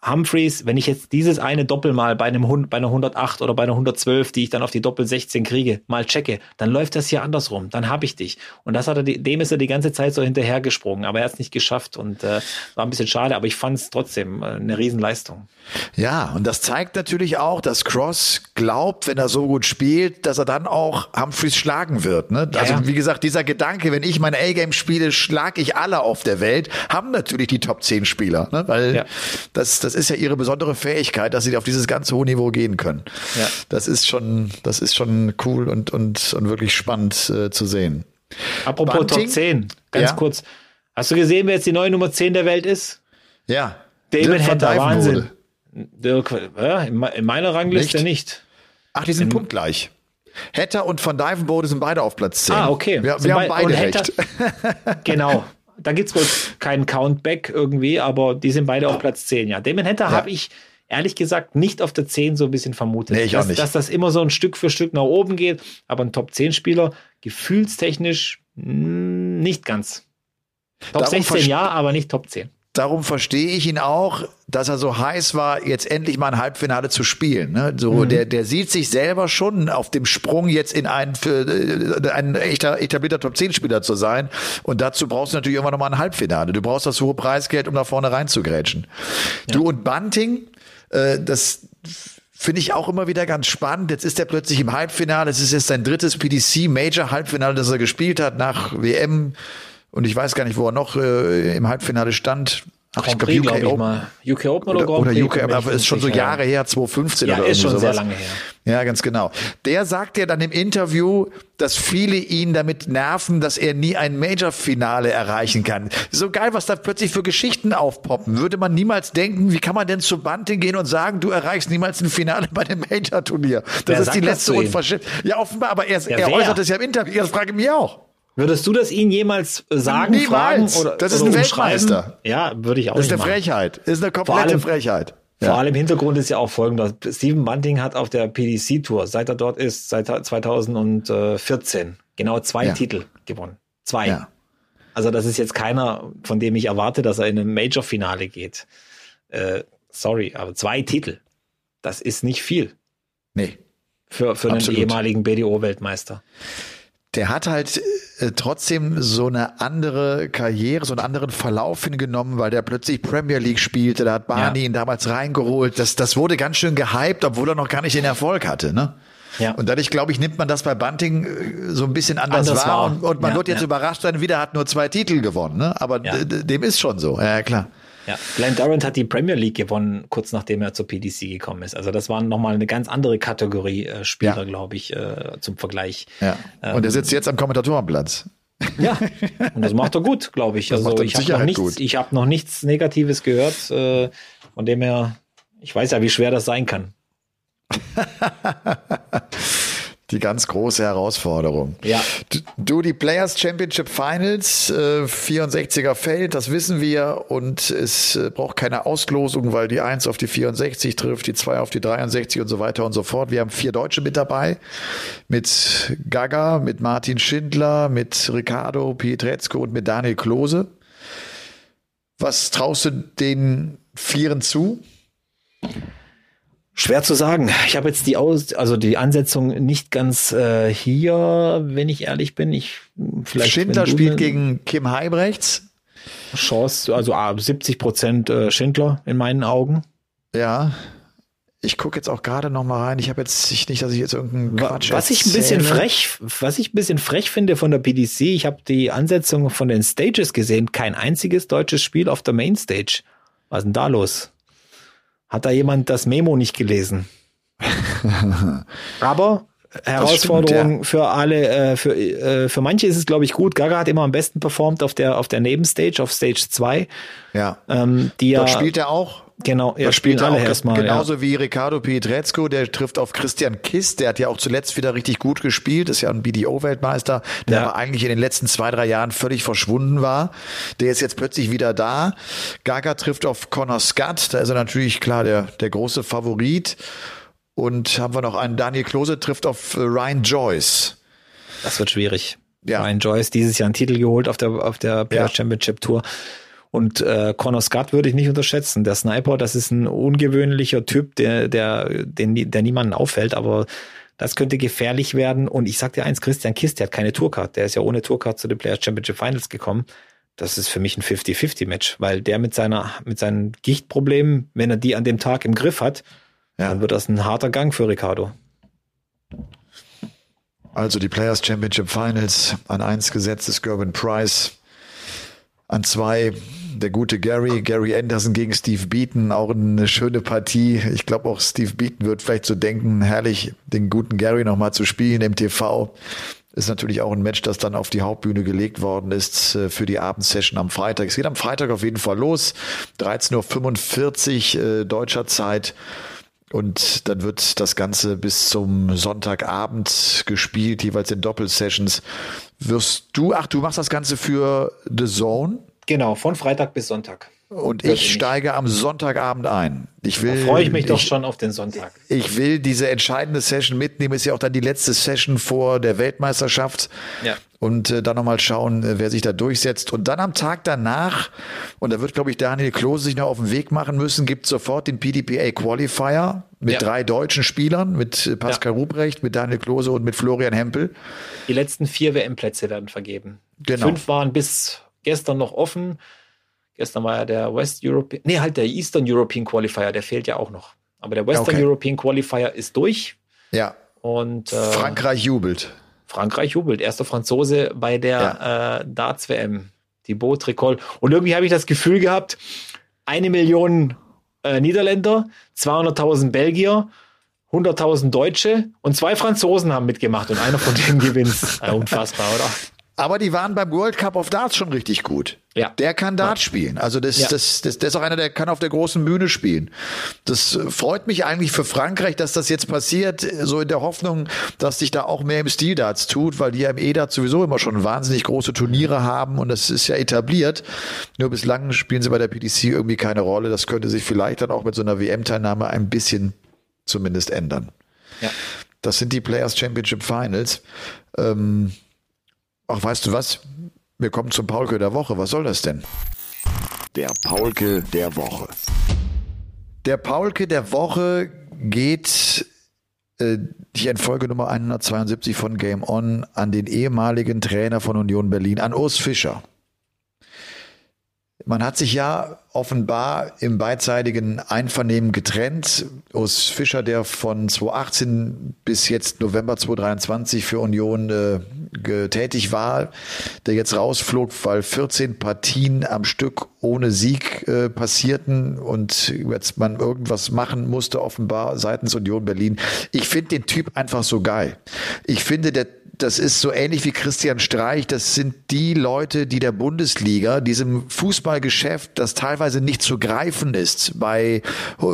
Humphreys, wenn ich jetzt dieses eine Doppel mal bei einem Hund, bei einer 108 oder bei einer 112, die ich dann auf die Doppel 16 kriege, mal checke, dann läuft das hier andersrum. Dann habe ich dich. Und das hat er, dem ist er die ganze Zeit so hinterhergesprungen, aber er hat es nicht geschafft und äh, war ein bisschen schade, aber ich fand es trotzdem äh, eine Riesenleistung. Ja, und das zeigt natürlich auch, dass Cross glaubt, wenn er so gut spielt, dass er dann auch Humphreys schlagen wird. Ne? Also ja, wie gesagt, dieser Gedanke, wenn ich mein A-Game spiele, schlage ich alle auf der Welt, haben natürlich die Top 10 Spieler, ne? weil ja. das, das das ist ja ihre besondere Fähigkeit, dass sie auf dieses ganz hohe Niveau gehen können. Ja. Das ist schon, das ist schon cool und, und, und wirklich spannend äh, zu sehen. Apropos Bunting, Top 10, ganz ja? kurz. Hast du gesehen, wer jetzt die neue Nummer 10 der Welt ist? Ja. David Hatter, Wahnsinn. Dirk, ja, in meiner Rangliste nicht. nicht. Ach, die sind Im, punktgleich. Hetter und Van Dijvenbode sind beide auf Platz 10. Ah, okay. Wir, wir haben beide Hetter, recht. genau. Da gibt es wohl keinen Countback irgendwie, aber die sind beide auf Platz 10, ja. Damon Hatter ja. habe ich ehrlich gesagt nicht auf der 10 so ein bisschen vermutet. Nee, ich dass, auch nicht. dass das immer so ein Stück für Stück nach oben geht, aber ein Top-10-Spieler gefühlstechnisch mh, hm, nicht ganz. Top Darum 16 ja, aber nicht Top 10. Darum verstehe ich ihn auch, dass er so heiß war, jetzt endlich mal ein Halbfinale zu spielen. Ne? So, mhm. der, der sieht sich selber schon auf dem Sprung jetzt in einen, für, äh, ein echter etablierter Top-10-Spieler zu sein. Und dazu brauchst du natürlich irgendwann nochmal ein Halbfinale. Du brauchst das hohe Preisgeld, um da vorne reinzugrätschen. Ja. Du und Bunting, äh, das finde ich auch immer wieder ganz spannend. Jetzt ist er plötzlich im Halbfinale. Es ist jetzt sein drittes PDC Major Halbfinale, das er gespielt hat nach WM und ich weiß gar nicht, wo er noch äh, im Halbfinale stand. Ach, ich glaube, UK, glaub Open. UK Open oder, oder, oder UK, aber ist schon so Jahre her, 2015 ja, oder ist schon sowas. sehr lange her. Ja, ganz genau. Der sagt ja dann im Interview, dass viele ihn damit nerven, dass er nie ein Major-Finale erreichen kann. So geil, was da plötzlich für Geschichten aufpoppen. Würde man niemals denken, wie kann man denn zu Bunting gehen und sagen, du erreichst niemals ein Finale bei dem Major-Turnier? Das wer ist die letzte Unverschämtnis. Ja, offenbar, aber er, ja, er äußert es ja im Interview. Das frage ich mich auch. Würdest du das ihn jemals sagen, Niemals. fragen oder Das ist oder ein Weltmeister. Ja, würde ich auch Das ist eine Frechheit. Das ist eine komplette allem, Frechheit. Ja. Vor allem Hintergrund ist ja auch folgender. Steven Bunting hat auf der PDC Tour, seit er dort ist, seit 2014, genau zwei ja. Titel gewonnen. Zwei. Ja. Also das ist jetzt keiner, von dem ich erwarte, dass er in ein Major-Finale geht. Äh, sorry, aber zwei Titel. Das ist nicht viel. Nee. Für, für einen ehemaligen BDO-Weltmeister der hat halt äh, trotzdem so eine andere Karriere, so einen anderen Verlauf hingenommen, weil der plötzlich Premier League spielte. Da hat Barney ja. ihn damals reingeholt. Das, das wurde ganz schön gehypt, obwohl er noch gar nicht den Erfolg hatte. Ne? Ja. Und dadurch, glaube ich, nimmt man das bei Bunting äh, so ein bisschen anders, anders wahr. Und, und, man ja, wird jetzt überrascht sein, wieder hat nur zwei Titel gewonnen. Ne? Aber dem ist schon so. Ja, klar. Ja, Glenn Durant hat die Premier League gewonnen, kurz nachdem er zur PDC gekommen ist. Also das war nochmal eine ganz andere Kategorie äh, Spieler, ja. glaube ich, äh, zum Vergleich. Ja. Ähm, und er sitzt jetzt am Kommentatorenplatz. Ja, und das macht er gut, glaube ich. Das also ich habe noch, nichts, ich hab noch nichts Negatives gehört, äh, von dem er, ich weiß ja, wie schwer das sein kann. die ganz große Herausforderung. Ja. Du, die Players Championship Finals, äh, 64er Feld, das wissen wir und es äh, braucht keine Auslosung, weil die 1 auf die 64 trifft, die 2 auf die 63 und so weiter und so fort. Wir haben vier Deutsche mit dabei, mit Gaga, mit Martin Schindler, mit Ricardo Pietrezco und mit Daniel Klose. Was traust du den Vieren zu? Schwer zu sagen. Ich habe jetzt die Aus also die Ansetzung nicht ganz äh, hier, wenn ich ehrlich bin. Ich vielleicht Schindler spielt gegen Kim Heibrechts. Chance, also ah, 70 Prozent äh, Schindler in meinen Augen. Ja. Ich gucke jetzt auch gerade noch mal rein. Ich habe jetzt nicht, dass ich jetzt irgendeinen Quatsch Was ich ein bisschen frech, was ich ein bisschen frech finde von der PDC, ich habe die Ansetzung von den Stages gesehen. Kein einziges deutsches Spiel auf der Mainstage. Was ist denn da los? Hat da jemand das Memo nicht gelesen? Aber Herausforderung stimmt, ja. für alle, äh, für, äh, für manche ist es, glaube ich, gut. Gaga hat immer am besten performt auf der, auf der Nebenstage, auf Stage 2. Ja. Ähm, die Dort ja, spielt er auch. Genau, er spielt alle erstmal. Genauso ja. wie Ricardo Pietrezco, der trifft auf Christian Kiss, der hat ja auch zuletzt wieder richtig gut gespielt, ist ja ein BDO-Weltmeister, der ja. aber eigentlich in den letzten zwei, drei Jahren völlig verschwunden war. Der ist jetzt plötzlich wieder da. Gaga trifft auf Connor Scott, da ist er natürlich klar der, der große Favorit. Und haben wir noch einen Daniel Klose trifft auf äh, Ryan Joyce. Das wird schwierig. Ja. Ryan Joyce dieses Jahr einen Titel geholt auf der, auf der Players ja. Championship Tour. Und äh, Connor Scott würde ich nicht unterschätzen. Der Sniper, das ist ein ungewöhnlicher Typ, der, der, den, der niemanden auffällt, aber das könnte gefährlich werden. Und ich sag dir eins, Christian Kist, der hat keine Tourcard. Der ist ja ohne Tourcard zu den Players Championship Finals gekommen. Das ist für mich ein 50-50-Match, weil der mit seiner, mit seinen Gichtproblemen, wenn er die an dem Tag im Griff hat, ja. dann wird das ein harter Gang für Ricardo. Also die Players Championship Finals an eins gesetzt ist Gerben Price, an zwei der gute Gary, Gary Anderson gegen Steve Beaton, auch eine schöne Partie. Ich glaube auch Steve Beaton wird vielleicht so denken, herrlich, den guten Gary nochmal zu spielen im TV. Ist natürlich auch ein Match, das dann auf die Hauptbühne gelegt worden ist äh, für die Abendsession am Freitag. Es geht am Freitag auf jeden Fall los. 13.45 Uhr äh, deutscher Zeit. Und dann wird das Ganze bis zum Sonntagabend gespielt, jeweils in Doppelsessions. Wirst du, ach, du machst das Ganze für The Zone? Genau, von Freitag bis Sonntag. Und ich steige am Sonntagabend ein. Ich will. Da freue ich mich doch schon auf den Sonntag. Ich will diese entscheidende Session mitnehmen. Ist ja auch dann die letzte Session vor der Weltmeisterschaft. Ja. Und äh, dann nochmal schauen, äh, wer sich da durchsetzt. Und dann am Tag danach, und da wird, glaube ich, Daniel Klose sich noch auf den Weg machen müssen, gibt sofort den PDPA Qualifier mit Ja. drei deutschen Spielern, mit äh, Pascal Ruprecht, mit Daniel Klose und mit Florian Hempel. Die letzten vier WM-Plätze werden vergeben. Genau. Fünf waren bis gestern noch offen. Gestern war ja der West European, nee, halt der Eastern European Qualifier, der fehlt ja auch noch. Aber der Western Okay. European Qualifier ist durch Ja. und äh, Frankreich jubelt. Frankreich jubelt. Erster Franzose bei der äh, Darts-WM, die Tricol. Und irgendwie habe ich das Gefühl gehabt, eine Million äh, Niederländer, 200.000 Belgier, 100.000 Deutsche und zwei Franzosen haben mitgemacht und einer von denen gewinnt. Unfassbar, oder? Aber die waren beim World Cup of Darts schon richtig gut. Ja. Der kann Darts spielen. Also das, Ja. das, das, der ist auch einer, der kann auf der großen Bühne spielen. Das freut mich eigentlich für Frankreich, dass das jetzt passiert, so in der Hoffnung, dass sich da auch mehr im Stil Darts tut, weil die ja im E-Darts sowieso immer schon wahnsinnig große Turniere haben und das ist ja etabliert. Nur bislang spielen sie bei der PDC irgendwie keine Rolle. Das könnte sich vielleicht dann auch mit so einer WM-Teilnahme ein bisschen zumindest ändern. Ja. Das sind die Players Championship Finals. Ähm, ach, weißt du was? Wir kommen zum Paulke der Woche. Was soll das denn? Der Paulke der Woche. Der Paulke der Woche geht äh, hier in Folge Nummer 172 von Game On an den ehemaligen Trainer von Union Berlin, an Urs Fischer. Man hat sich ja offenbar im beidseitigen Einvernehmen getrennt. Urs Fischer, der von 2018 bis jetzt November 2023 für Union äh, tätig war, der jetzt rausflog, weil 14 Partien am Stück ohne Sieg äh, passierten und jetzt man irgendwas machen musste, offenbar seitens Union Berlin. Ich finde den Typ einfach so geil. Ich finde, der das ist so ähnlich wie Christian Streich. Das sind die Leute, die der Bundesliga, diesem Fußballgeschäft, das teilweise nicht zu greifen ist, bei äh,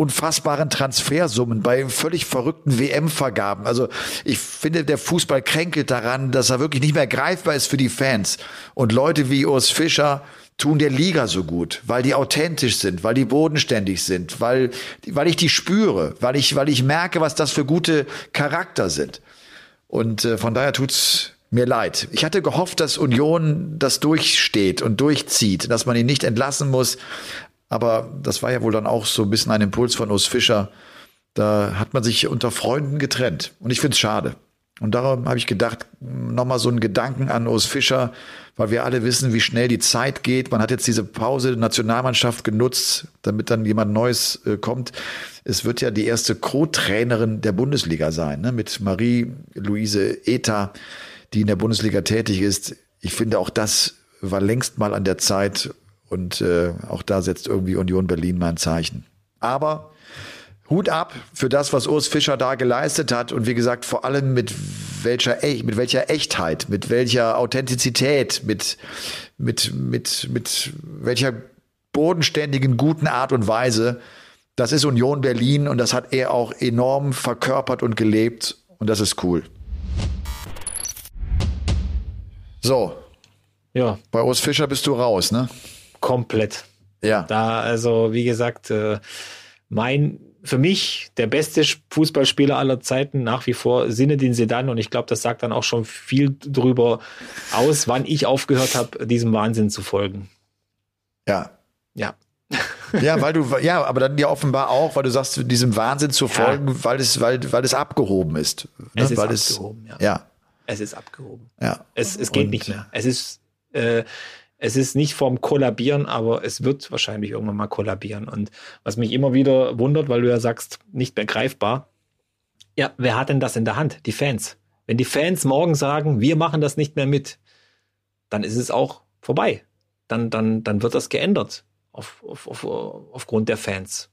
unfassbaren Transfersummen, bei völlig verrückten WM-Vergaben. Also ich finde, der Fußball kränkelt daran, dass er wirklich nicht mehr greifbar ist für die Fans. Und Leute wie Urs Fischer tun der Liga so gut, weil die authentisch sind, weil die bodenständig sind, weil, weil ich die spüre, weil ich, weil ich merke, was das für gute Charakter sind. Und äh, von daher tut's mir leid. Ich hatte gehofft, dass Union das durchsteht und durchzieht, dass man ihn nicht entlassen muss. Aber das war ja wohl dann auch so ein bisschen ein Impuls von Urs Fischer. Da hat man sich unter Freunden getrennt. Und ich find's schade. Und darum habe ich gedacht, nochmal so einen Gedanken an Urs Fischer, weil wir alle wissen, wie schnell die Zeit geht. Man hat jetzt diese Pause Nationalmannschaft genutzt, damit dann jemand Neues äh, kommt. Es wird ja die erste Co-Trainerin der Bundesliga sein, ne? mit Marie-Louise Eta, die in der Bundesliga tätig ist. Ich finde, auch das war längst mal an der Zeit und äh, auch da setzt irgendwie Union Berlin mal ein Zeichen. Aber Hut ab für das, was Urs Fischer da geleistet hat und wie gesagt, vor allem mit welcher, E- mit welcher Echtheit, mit welcher Authentizität, mit, mit, mit, mit welcher bodenständigen, guten Art und Weise. Das ist Union Berlin und das hat er auch enorm verkörpert und gelebt und das ist cool. So, Ja, bei Urs Fischer bist du raus, ne? komplett. Ja. Da, also, wie gesagt, äh, mein, für mich der beste Fußballspieler aller Zeiten nach wie vor Sinedin Sedan und ich glaube, das sagt dann auch schon viel drüber aus, wann ich aufgehört habe, diesem Wahnsinn zu folgen. Ja. Ja. Ja, weil du, ja, aber dann ja offenbar auch, weil du sagst, diesem Wahnsinn zu folgen, weil es, weil, weil es abgehoben ist. Ne? Es ist weil abgehoben, es, ja. ja. Es ist abgehoben. Ja. Es, es geht Und- nicht mehr. Es ist, äh, es ist nicht vorm Kollabieren, aber es wird wahrscheinlich irgendwann mal kollabieren. Und was mich immer wieder wundert, weil du ja sagst, nicht mehr greifbar. Ja, wer hat denn das in der Hand? Die Fans. Wenn die Fans morgen sagen, wir machen das nicht mehr mit, dann ist es auch vorbei. Dann, dann, dann wird das geändert auf, auf, auf, aufgrund der Fans.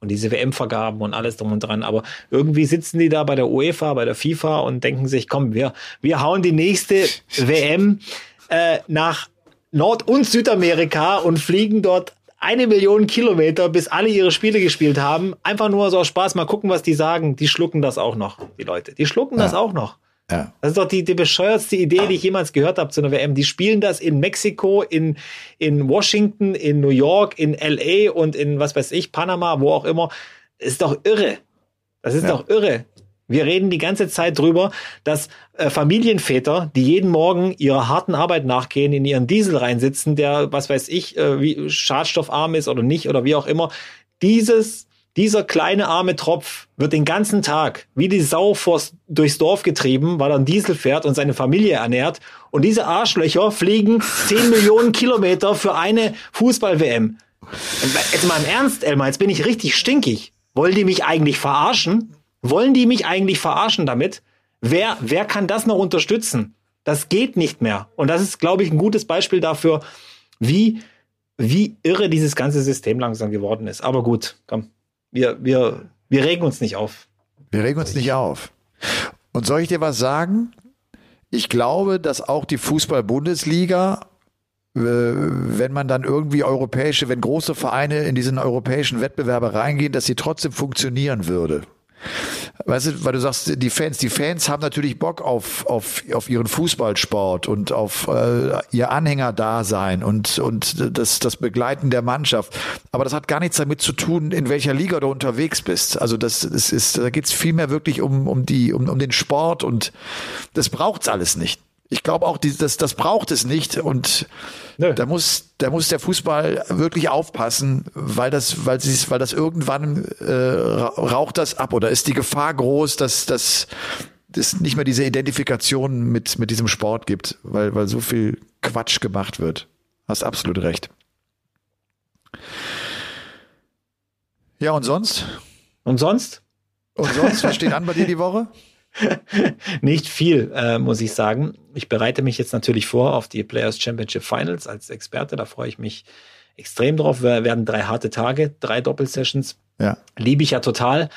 Und diese WM-Vergaben und alles drum und dran. Aber irgendwie sitzen die da bei der UEFA, bei der FIFA und denken sich, komm, wir, wir hauen die nächste WM äh, nach Nord- und Südamerika und fliegen dort eine Million Kilometer, bis alle ihre Spiele gespielt haben. Einfach nur so aus Spaß, mal gucken, was die sagen. Die schlucken das auch noch, die Leute. Die schlucken das auch noch. Ja. Das ist doch die, die bescheuertste Idee, die ich jemals gehört habe zu einer WM. Die spielen das in Mexiko, in, in Washington, in New York, in LA und in, was weiß ich, Panama, wo auch immer. Das ist doch irre. Das ist ja. doch irre. Wir reden die ganze Zeit drüber, dass äh, Familienväter, die jeden Morgen ihrer harten Arbeit nachgehen, in ihren Diesel reinsitzen, der, was weiß ich, äh, wie schadstoffarm ist oder nicht oder wie auch immer, dieses dieser kleine arme Tropf wird den ganzen Tag wie die Sau vors, durchs Dorf getrieben, weil er einen Diesel fährt und seine Familie ernährt. Und diese Arschlöcher fliegen 10 Millionen Kilometer für eine Fußball-WM. Jetzt mal im Ernst, Elmar, jetzt bin ich richtig stinkig. Wollen die mich eigentlich verarschen? Wollen die mich eigentlich verarschen damit? Wer, wer kann das noch unterstützen? Das geht nicht mehr. Und das ist, glaube ich, ein gutes Beispiel dafür, wie, wie irre dieses ganze System langsam geworden ist. Aber gut, komm, wir, wir, wir regen uns nicht auf. Wir regen uns nicht auf. Und soll ich dir was sagen? Ich glaube, dass auch die Fußball-Bundesliga, äh, wenn man dann irgendwie europäische, wenn große Vereine in diesen europäischen Wettbewerbe reingehen, dass sie trotzdem funktionieren würde. Weißt du, weil du sagst, die Fans, die Fans haben natürlich Bock auf, auf, auf ihren Fußballsport und auf äh, ihr Anhängerdasein und, und das, das Begleiten der Mannschaft. Aber das hat gar nichts damit zu tun, in welcher Liga du unterwegs bist. Also das, das ist, da geht's vielmehr wirklich um, um die, um, um den Sport und das braucht's alles nicht ich glaube auch, die, das, das braucht es nicht. Und Nö. da muss, da muss der Fußball wirklich aufpassen, weil das, weil sie, weil das irgendwann äh, raucht das ab oder ist die Gefahr groß, dass, dass es nicht mehr diese Identifikation mit, mit diesem Sport gibt, weil, weil so viel Quatsch gemacht wird. Hast absolut recht. Ja, und sonst? Und sonst? Und sonst, was steht an bei dir die Woche? Nicht viel, äh, muss ich sagen. Ich bereite mich jetzt natürlich vor auf die Players Championship Finals als Experte. Da freue ich mich extrem drauf. Wir werden drei harte Tage, drei Doppelsessions. Ja. Liebe ich ja total.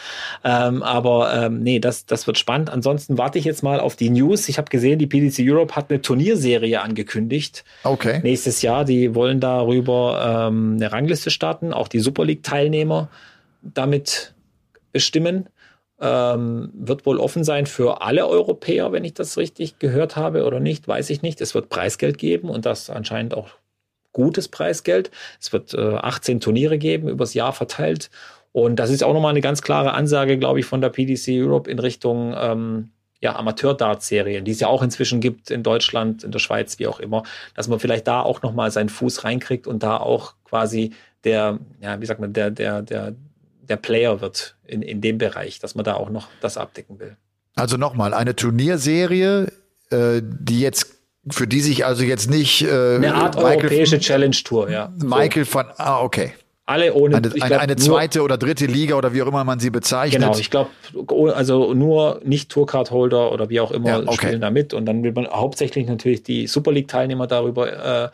Ähm, aber ähm, nee, das, das wird spannend. Ansonsten warte ich jetzt mal auf die News. Ich habe gesehen, die PDC Europe hat eine Turnierserie angekündigt. Okay. Nächstes Jahr. Die wollen darüber ähm, eine Rangliste starten, auch die Super League-Teilnehmer damit bestimmen ähm, wird wohl offen sein für alle Europäer, wenn ich das richtig gehört habe oder nicht, weiß ich nicht. Es wird Preisgeld geben und das anscheinend auch gutes Preisgeld. Es wird äh, 18 Turniere geben, übers Jahr verteilt. Und das ist auch nochmal eine ganz klare Ansage, glaube ich, von der PDC Europe in Richtung ähm, ja, Amateur-Dart-Serien, die es ja auch inzwischen gibt in Deutschland, in der Schweiz, wie auch immer, dass man vielleicht da auch nochmal seinen Fuß reinkriegt und da auch quasi der, ja, wie sagt man, der, der, der, der Player wird in, in dem Bereich, dass man da auch noch das abdecken will. Also nochmal, eine Turnierserie, äh, die jetzt für die sich also jetzt nicht äh, eine Art Michael europäische Challenge Tour, ja. Michael so. von ah okay. Alle ohne eine, glaub, eine zweite nur, oder dritte Liga oder wie auch immer man sie bezeichnet. Genau, ich glaube, also nur nicht Tourcard Holder oder wie auch immer ja, okay. spielen da mit und dann will man hauptsächlich natürlich die Super League Teilnehmer darüber äh,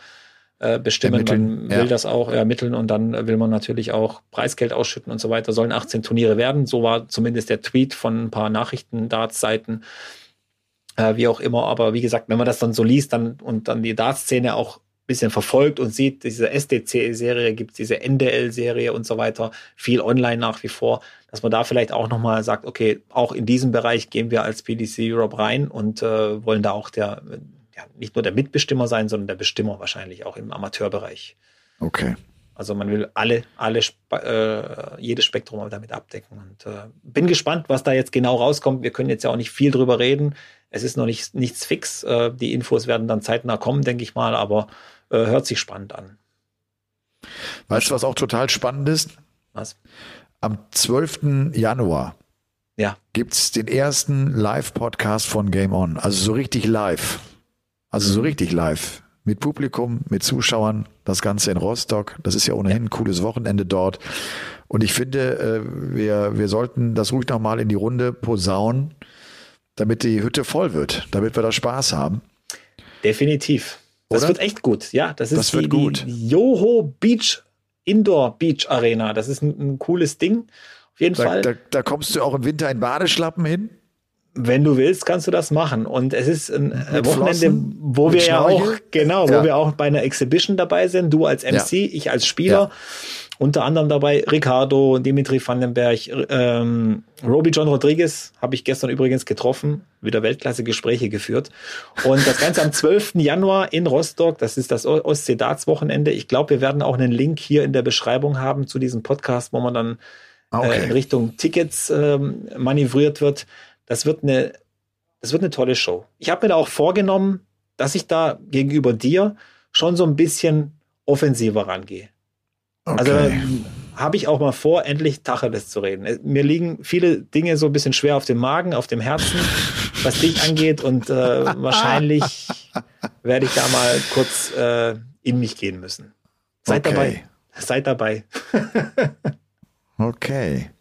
äh, bestimmen. Ermitteln, man will ja. das auch ermitteln und dann will man natürlich auch Preisgeld ausschütten und so weiter. Sollen 18 Turniere werden. So war zumindest der Tweet von ein paar Nachrichten-Darts-Seiten. Äh, wie auch immer. Aber wie gesagt, wenn man das dann so liest dann, und dann die Darts-Szene auch ein bisschen verfolgt und sieht, diese SDC-Serie gibt diese NDL-Serie und so weiter, viel online nach wie vor, dass man da vielleicht auch nochmal sagt, okay, auch in diesem Bereich gehen wir als PDC Europe rein und äh, wollen da auch der ja, nicht nur der Mitbestimmer sein, sondern der Bestimmer wahrscheinlich auch im Amateurbereich. Okay. Also man will alle, alle, äh, jedes Spektrum damit abdecken. Und äh, bin gespannt, was da jetzt genau rauskommt. Wir können jetzt ja auch nicht viel drüber reden. Es ist noch nicht, nichts fix. Äh, die Infos werden dann zeitnah kommen, denke ich mal, aber äh, hört sich spannend an. Weißt du, was auch total spannend ist? Was? Am 12. Januar ja. gibt es den ersten Live-Podcast von Game On. Also so richtig live. Also so richtig live. Mit Publikum, mit Zuschauern, das Ganze in Rostock. Das ist ja ohnehin ein cooles Wochenende dort. Und ich finde, äh, wir, wir sollten das ruhig nochmal in die Runde posaunen, damit die Hütte voll wird, damit wir da Spaß haben. Definitiv. Das Oder? wird echt gut. Ja, das ist das wird die, gut. die Yoho Beach Indoor Beach Arena. Das ist ein, ein cooles Ding. Auf jeden da, Fall. Da, da kommst du auch im Winter in Badeschlappen hin? Wenn du willst, kannst du das machen. Und es ist ein Mit Wochenende, Flossen, wo wir ja auch, genau, Ja. wo wir auch bei einer Exhibition dabei sind. Du als MC, Ja. ich als Spieler. Ja. Unter anderem dabei Ricardo, Dimitri Vandenberg, ähm, Roby John Rodriguez habe ich gestern übrigens getroffen, wieder Weltklasse-Gespräche geführt. Und das Ganze am 12. Januar in Rostock, das ist das Ostsee-Darts-Wochenende. Ich glaube, wir werden auch einen Link hier in der Beschreibung haben zu diesem Podcast, wo man dann Ah, äh, in Richtung Tickets ähm, manövriert wird. Das wird eine, das wird eine tolle Show. Ich habe mir da auch vorgenommen, dass ich da gegenüber dir schon so ein bisschen offensiver rangehe. Also Okay. ähm, habe ich auch mal vor, endlich Tacheles zu reden. Mir liegen viele Dinge so ein bisschen schwer auf dem Magen, auf dem Herzen, was dich angeht und äh, wahrscheinlich werde ich da mal kurz äh, in mich gehen müssen. Seid Okay. dabei. Seid dabei. Okay.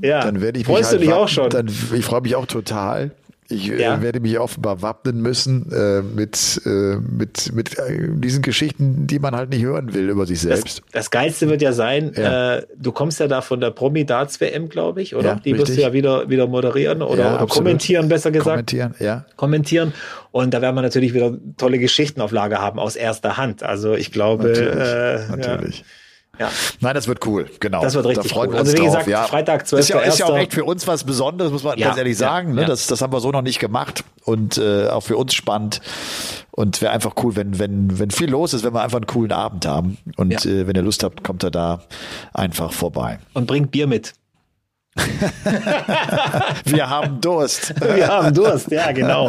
Ja. Dann werde ich mich Freust halt du dich auch schon? Dann, ich freue mich auch total. Ich Ja. äh, werde mich offenbar wappnen müssen äh, mit, äh, mit, mit äh, diesen Geschichten, die man halt nicht hören will über sich selbst. Das, das Geilste wird ja sein, Ja. Äh, du kommst ja da von der Promi Darts WM, glaube ich, oder? Ja, Die wirst du richtig. ja wieder, wieder moderieren oder, oder kommentieren, besser gesagt. Kommentieren, ja. kommentieren. Und da werden wir natürlich wieder tolle Geschichten auf Lager haben aus erster Hand. Also ich glaube, Natürlich. äh, natürlich. Ja, Nein, das wird cool, genau. Das wird richtig da freuen cool. Wir uns Also wie drauf, gesagt, ja. Freitag, Ist ja, ist ja auch 12.01.. echt für uns was Besonderes, muss man Ja, ganz ehrlich sagen. Ne? Das, das haben wir so noch nicht gemacht und äh, auch für uns spannend. Und wäre einfach cool, wenn, wenn, wenn viel los ist, wenn wir einfach einen coolen Abend haben. Und äh, wenn ihr Lust habt, kommt er da einfach vorbei. und bringt Bier mit. Wir haben Durst. Wir haben Durst, ja, genau.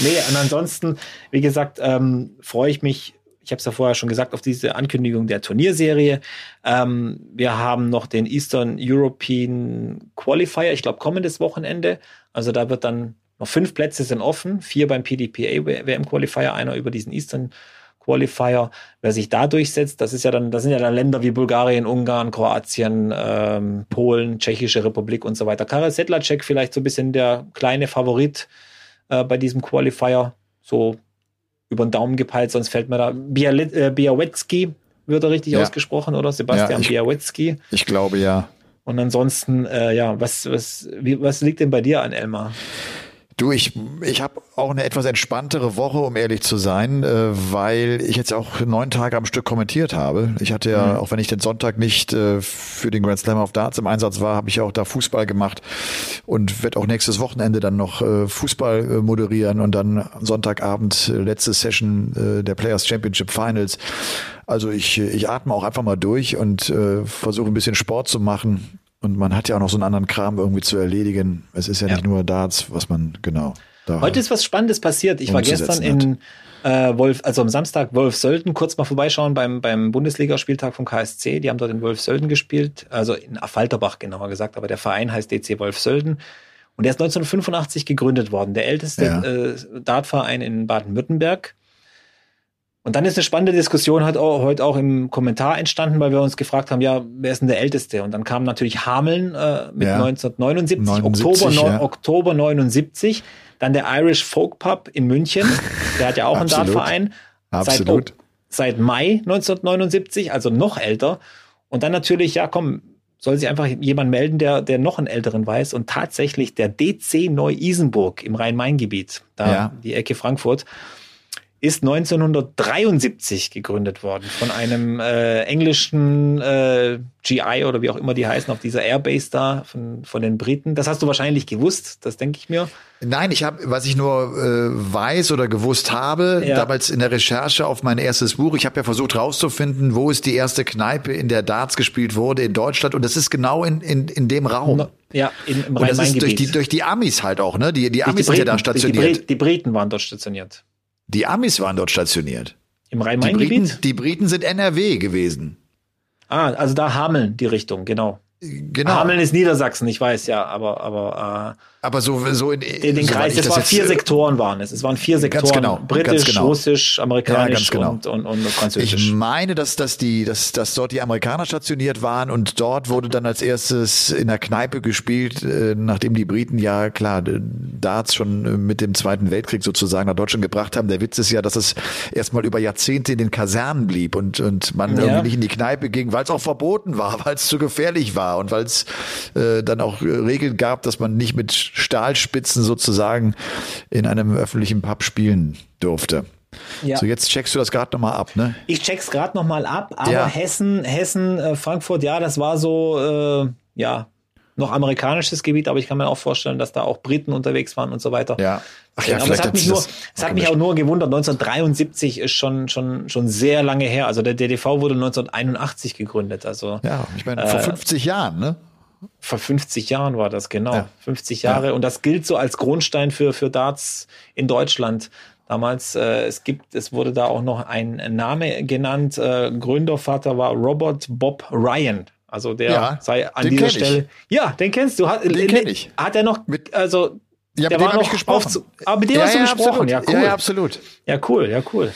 Nee, und ansonsten, wie gesagt, ähm, freue ich mich, ich habe es ja vorher schon gesagt, auf diese Ankündigung der Turnierserie. Ähm, wir haben noch den Eastern European Qualifier, ich glaube kommendes Wochenende. Also da wird dann noch fünf Plätze sind offen, vier beim PDPA WM Qualifier, einer über diesen Eastern Qualifier. Wer sich da durchsetzt, das ist ja dann, das sind ja dann Länder wie Bulgarien, Ungarn, Kroatien, ähm, Polen, Tschechische Republik und so weiter. Karel Sedlacek vielleicht so ein bisschen der kleine Favorit äh, bei diesem Qualifier, so über den Daumen gepeilt, sonst fällt mir da Bialet, äh, wird er richtig Ja. ausgesprochen, oder? Sebastian Ja, ich- Białecki. Ich glaube ja. Und ansonsten, äh, ja, was, was, wie, was liegt denn bei dir an, Elmar? Du, ich, ich habe auch eine etwas entspanntere Woche, um ehrlich zu sein, äh, weil ich jetzt auch neun Tage am Stück kommentiert habe. Ich hatte ja, auch wenn ich den Sonntag nicht äh, für den Grand Slam of Darts im Einsatz war, habe ich auch da Fußball gemacht und werde auch nächstes Wochenende dann noch äh, Fußball äh, moderieren und dann Sonntagabend äh, letzte Session äh, der Players Championship Finals. Also ich, ich atme auch einfach mal durch und äh, versuche ein bisschen Sport zu machen. Und man hat ja auch noch so einen anderen Kram irgendwie zu erledigen. Es ist ja, Ja. nicht nur Darts, was man genau da Heute ist was Spannendes passiert. Ich war gestern in äh, Wolf, also am Samstag Wolfsölden, kurz mal vorbeischauen beim, beim Bundesligaspieltag vom KSC. Die haben dort in Wolfsölden gespielt, also in Affalterbach genauer gesagt, aber der Verein heißt DC Wolfsölden. Und der ist 1985 gegründet worden, der älteste Ja. äh, Dartverein in Baden-Württemberg. Und dann ist eine spannende Diskussion halt auch, heute auch im Kommentar entstanden, weil wir uns gefragt haben, ja, wer ist denn der Älteste? Und dann kam natürlich Hameln äh, mit Ja. 1979, 79, Oktober, ja. Oktober 79. Dann der Irish Folk Pub in München, der hat ja auch einen. Dartverein. Absolut. Seit, seit Mai 1979, also noch älter. Und dann natürlich, ja komm, soll sich einfach jemand melden, der, der noch einen älteren weiß. Und tatsächlich der DC Neu-Isenburg im Rhein-Main-Gebiet, da Ja. die Ecke Frankfurt, ist 1973 gegründet worden von einem äh, englischen äh, GI oder wie auch immer die heißen, auf dieser Airbase da von, von den Briten. Das hast du wahrscheinlich gewusst, das denke ich mir. Nein, ich habe, was ich nur äh, weiß oder gewusst habe, Ja. damals in der Recherche auf mein erstes Buch, ich habe ja versucht rauszufinden, wo ist die erste Kneipe, in der Darts gespielt wurde in Deutschland und das ist genau in, in, in dem Raum. Ja, in, im und das ist durch die, durch die Amis halt auch, ne? Die, die Amis sind ja da die, stationiert. Die Briten waren dort stationiert. Die Amis waren dort stationiert. Im Die Briten, Rhein-Main-Gebiet? die Briten sind NRW gewesen. Ah, also da Hameln die Richtung, genau. Genau. Hameln ist Niedersachsen, ich weiß ja, aber, aber Aber so, so in, den, den Kreis, es das waren vier äh, Sektoren waren es. Es waren vier Sektoren. genau, Britisch, ganz genau. Russisch, amerikanisch Ja, ganz genau. und, und, und französisch. Ich meine, dass, dass, die, dass, dass dort die Amerikaner stationiert waren und dort wurde dann als erstes in der Kneipe gespielt, äh, nachdem die Briten ja klar Darts schon äh, mit dem Zweiten Weltkrieg sozusagen nach Deutschland gebracht haben. Der Witz ist ja, dass es erstmal über Jahrzehnte in den Kasernen blieb und, und man Ja. irgendwie nicht in die Kneipe ging, weil es auch verboten war, weil es zu gefährlich war. war und weil es äh, dann auch Regeln gab, dass man nicht mit Stahlspitzen sozusagen in einem öffentlichen Pub spielen durfte. Ja. So, jetzt checkst du das gerade nochmal ab, ne? Ich check's gerade nochmal ab, aber ja. Hessen, Hessen, äh, Frankfurt, ja, das war so, äh, ja, noch amerikanisches Gebiet, aber ich kann mir auch vorstellen, dass da auch Briten unterwegs waren und so weiter. Ja. Ach ja, aber es hat mich nur, es hat mich auch nur gewundert. 1973 ist schon schon schon sehr lange her. Also der DDV wurde 1981 gegründet. Also ja, ich meine vor 50 äh, Jahren, ne? Vor 50 Jahren war das genau. Ja. 50 Jahre ja. und das gilt so als Grundstein für für Darts in Deutschland. Damals, äh, es gibt, es wurde da auch noch ein Name genannt. Äh, Gründervater war Robert Bob Ryan. Also der ja, sei an dieser Stelle. Ich. Ja, den kennst du. Hat, den kenn ich. Hat er noch, mit, also ja, der war noch gesprochen. Auf, aber mit dem ja, hast du ja, gesprochen. Ja, cool. Ja, absolut. Ja, cool, ja, cool.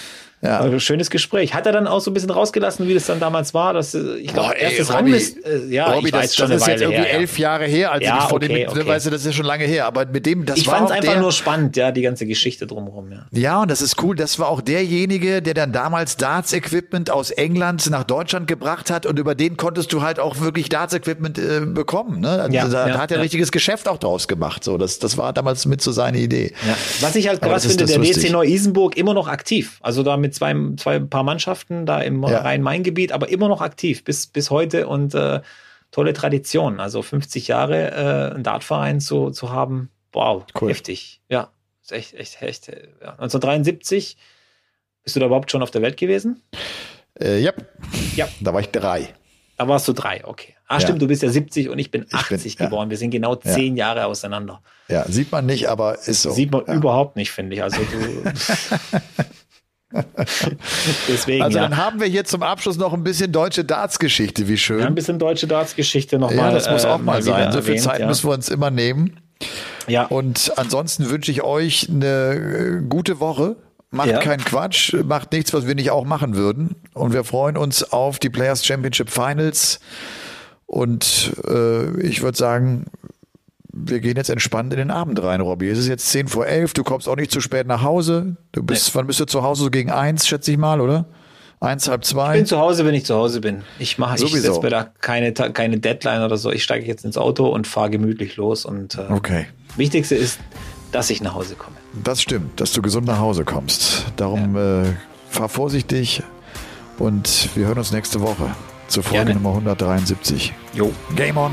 Ja. Also, schönes Gespräch. Hat er dann auch so ein bisschen rausgelassen, wie das dann damals war? Dass, äh, ich glaube, erstes Robby, Ranglist, äh, ja, Robby, ich weiß das, schon das ist jetzt irgendwie her, elf Jahre her, als ja, ich vor okay, dem, okay. weißt du, das ist ja schon lange her, aber mit dem, das ich war Ich fand es einfach der, nur spannend, ja, die ganze Geschichte drumherum, ja. Ja, und das ist cool, das war auch derjenige, der dann damals Darts-Equipment aus England nach Deutschland gebracht hat und über den konntest du halt auch wirklich Darts-Equipment äh, bekommen, ne? Also, ja, da ja, hat er ja. richtiges Geschäft auch draus gemacht, so, das, das war damals mit so seine Idee. Was ich halt krass finde, der WC Neu-Isenburg immer noch aktiv, also da mit zwei, zwei paar Mannschaften da im ja. Rhein-Main-Gebiet, aber immer noch aktiv bis, bis heute und äh, tolle Tradition. Also 50 Jahre äh, einen Dartverein zu, zu haben, wow, cool. heftig. Ja, ist echt, echt, echt. Ja. 1973 bist du da überhaupt schon auf der Welt gewesen? Äh, ja. ja. Da war ich drei. Da warst du drei, okay. Ah, ja. stimmt, du bist ja 70 und ich bin 80 ich bin, geboren. Ja. Wir sind genau zehn ja. Jahre auseinander. Ja, sieht man nicht, aber ist so. Sieht man überhaupt nicht, finde ich. Also du. Deswegen, also dann haben wir hier zum Abschluss noch ein bisschen deutsche Darts-Geschichte, wie schön. Ja, ein bisschen deutsche Darts-Geschichte nochmal. Ja, das muss auch äh, mal sein. So viel Zeit ja. müssen wir uns immer nehmen. Ja. Und ansonsten wünsche ich euch eine äh, gute Woche. Macht ja. keinen Quatsch, macht nichts, was wir nicht auch machen würden. Und wir freuen uns auf die Players Championship Finals. Und äh, ich würde sagen, wir gehen jetzt entspannt in den Abend rein, Robby. Es ist jetzt 10 vor 11, du kommst auch nicht zu spät nach Hause. Du bist, nee. wann bist du zu Hause? So gegen eins, schätze ich mal, oder? Eins, halb zwei? Ich bin zu Hause, wenn ich zu Hause bin. Ich mache, ich setze mir da keine, keine Deadline oder so. Ich steige jetzt ins Auto und fahre gemütlich los und, äh, okay. Wichtigste ist, dass ich nach Hause komme. Das stimmt, dass du gesund nach Hause kommst. Darum, ja. äh, fahr vorsichtig und wir hören uns nächste Woche zur Folge Gerne. Nummer 173. Jo. Game on!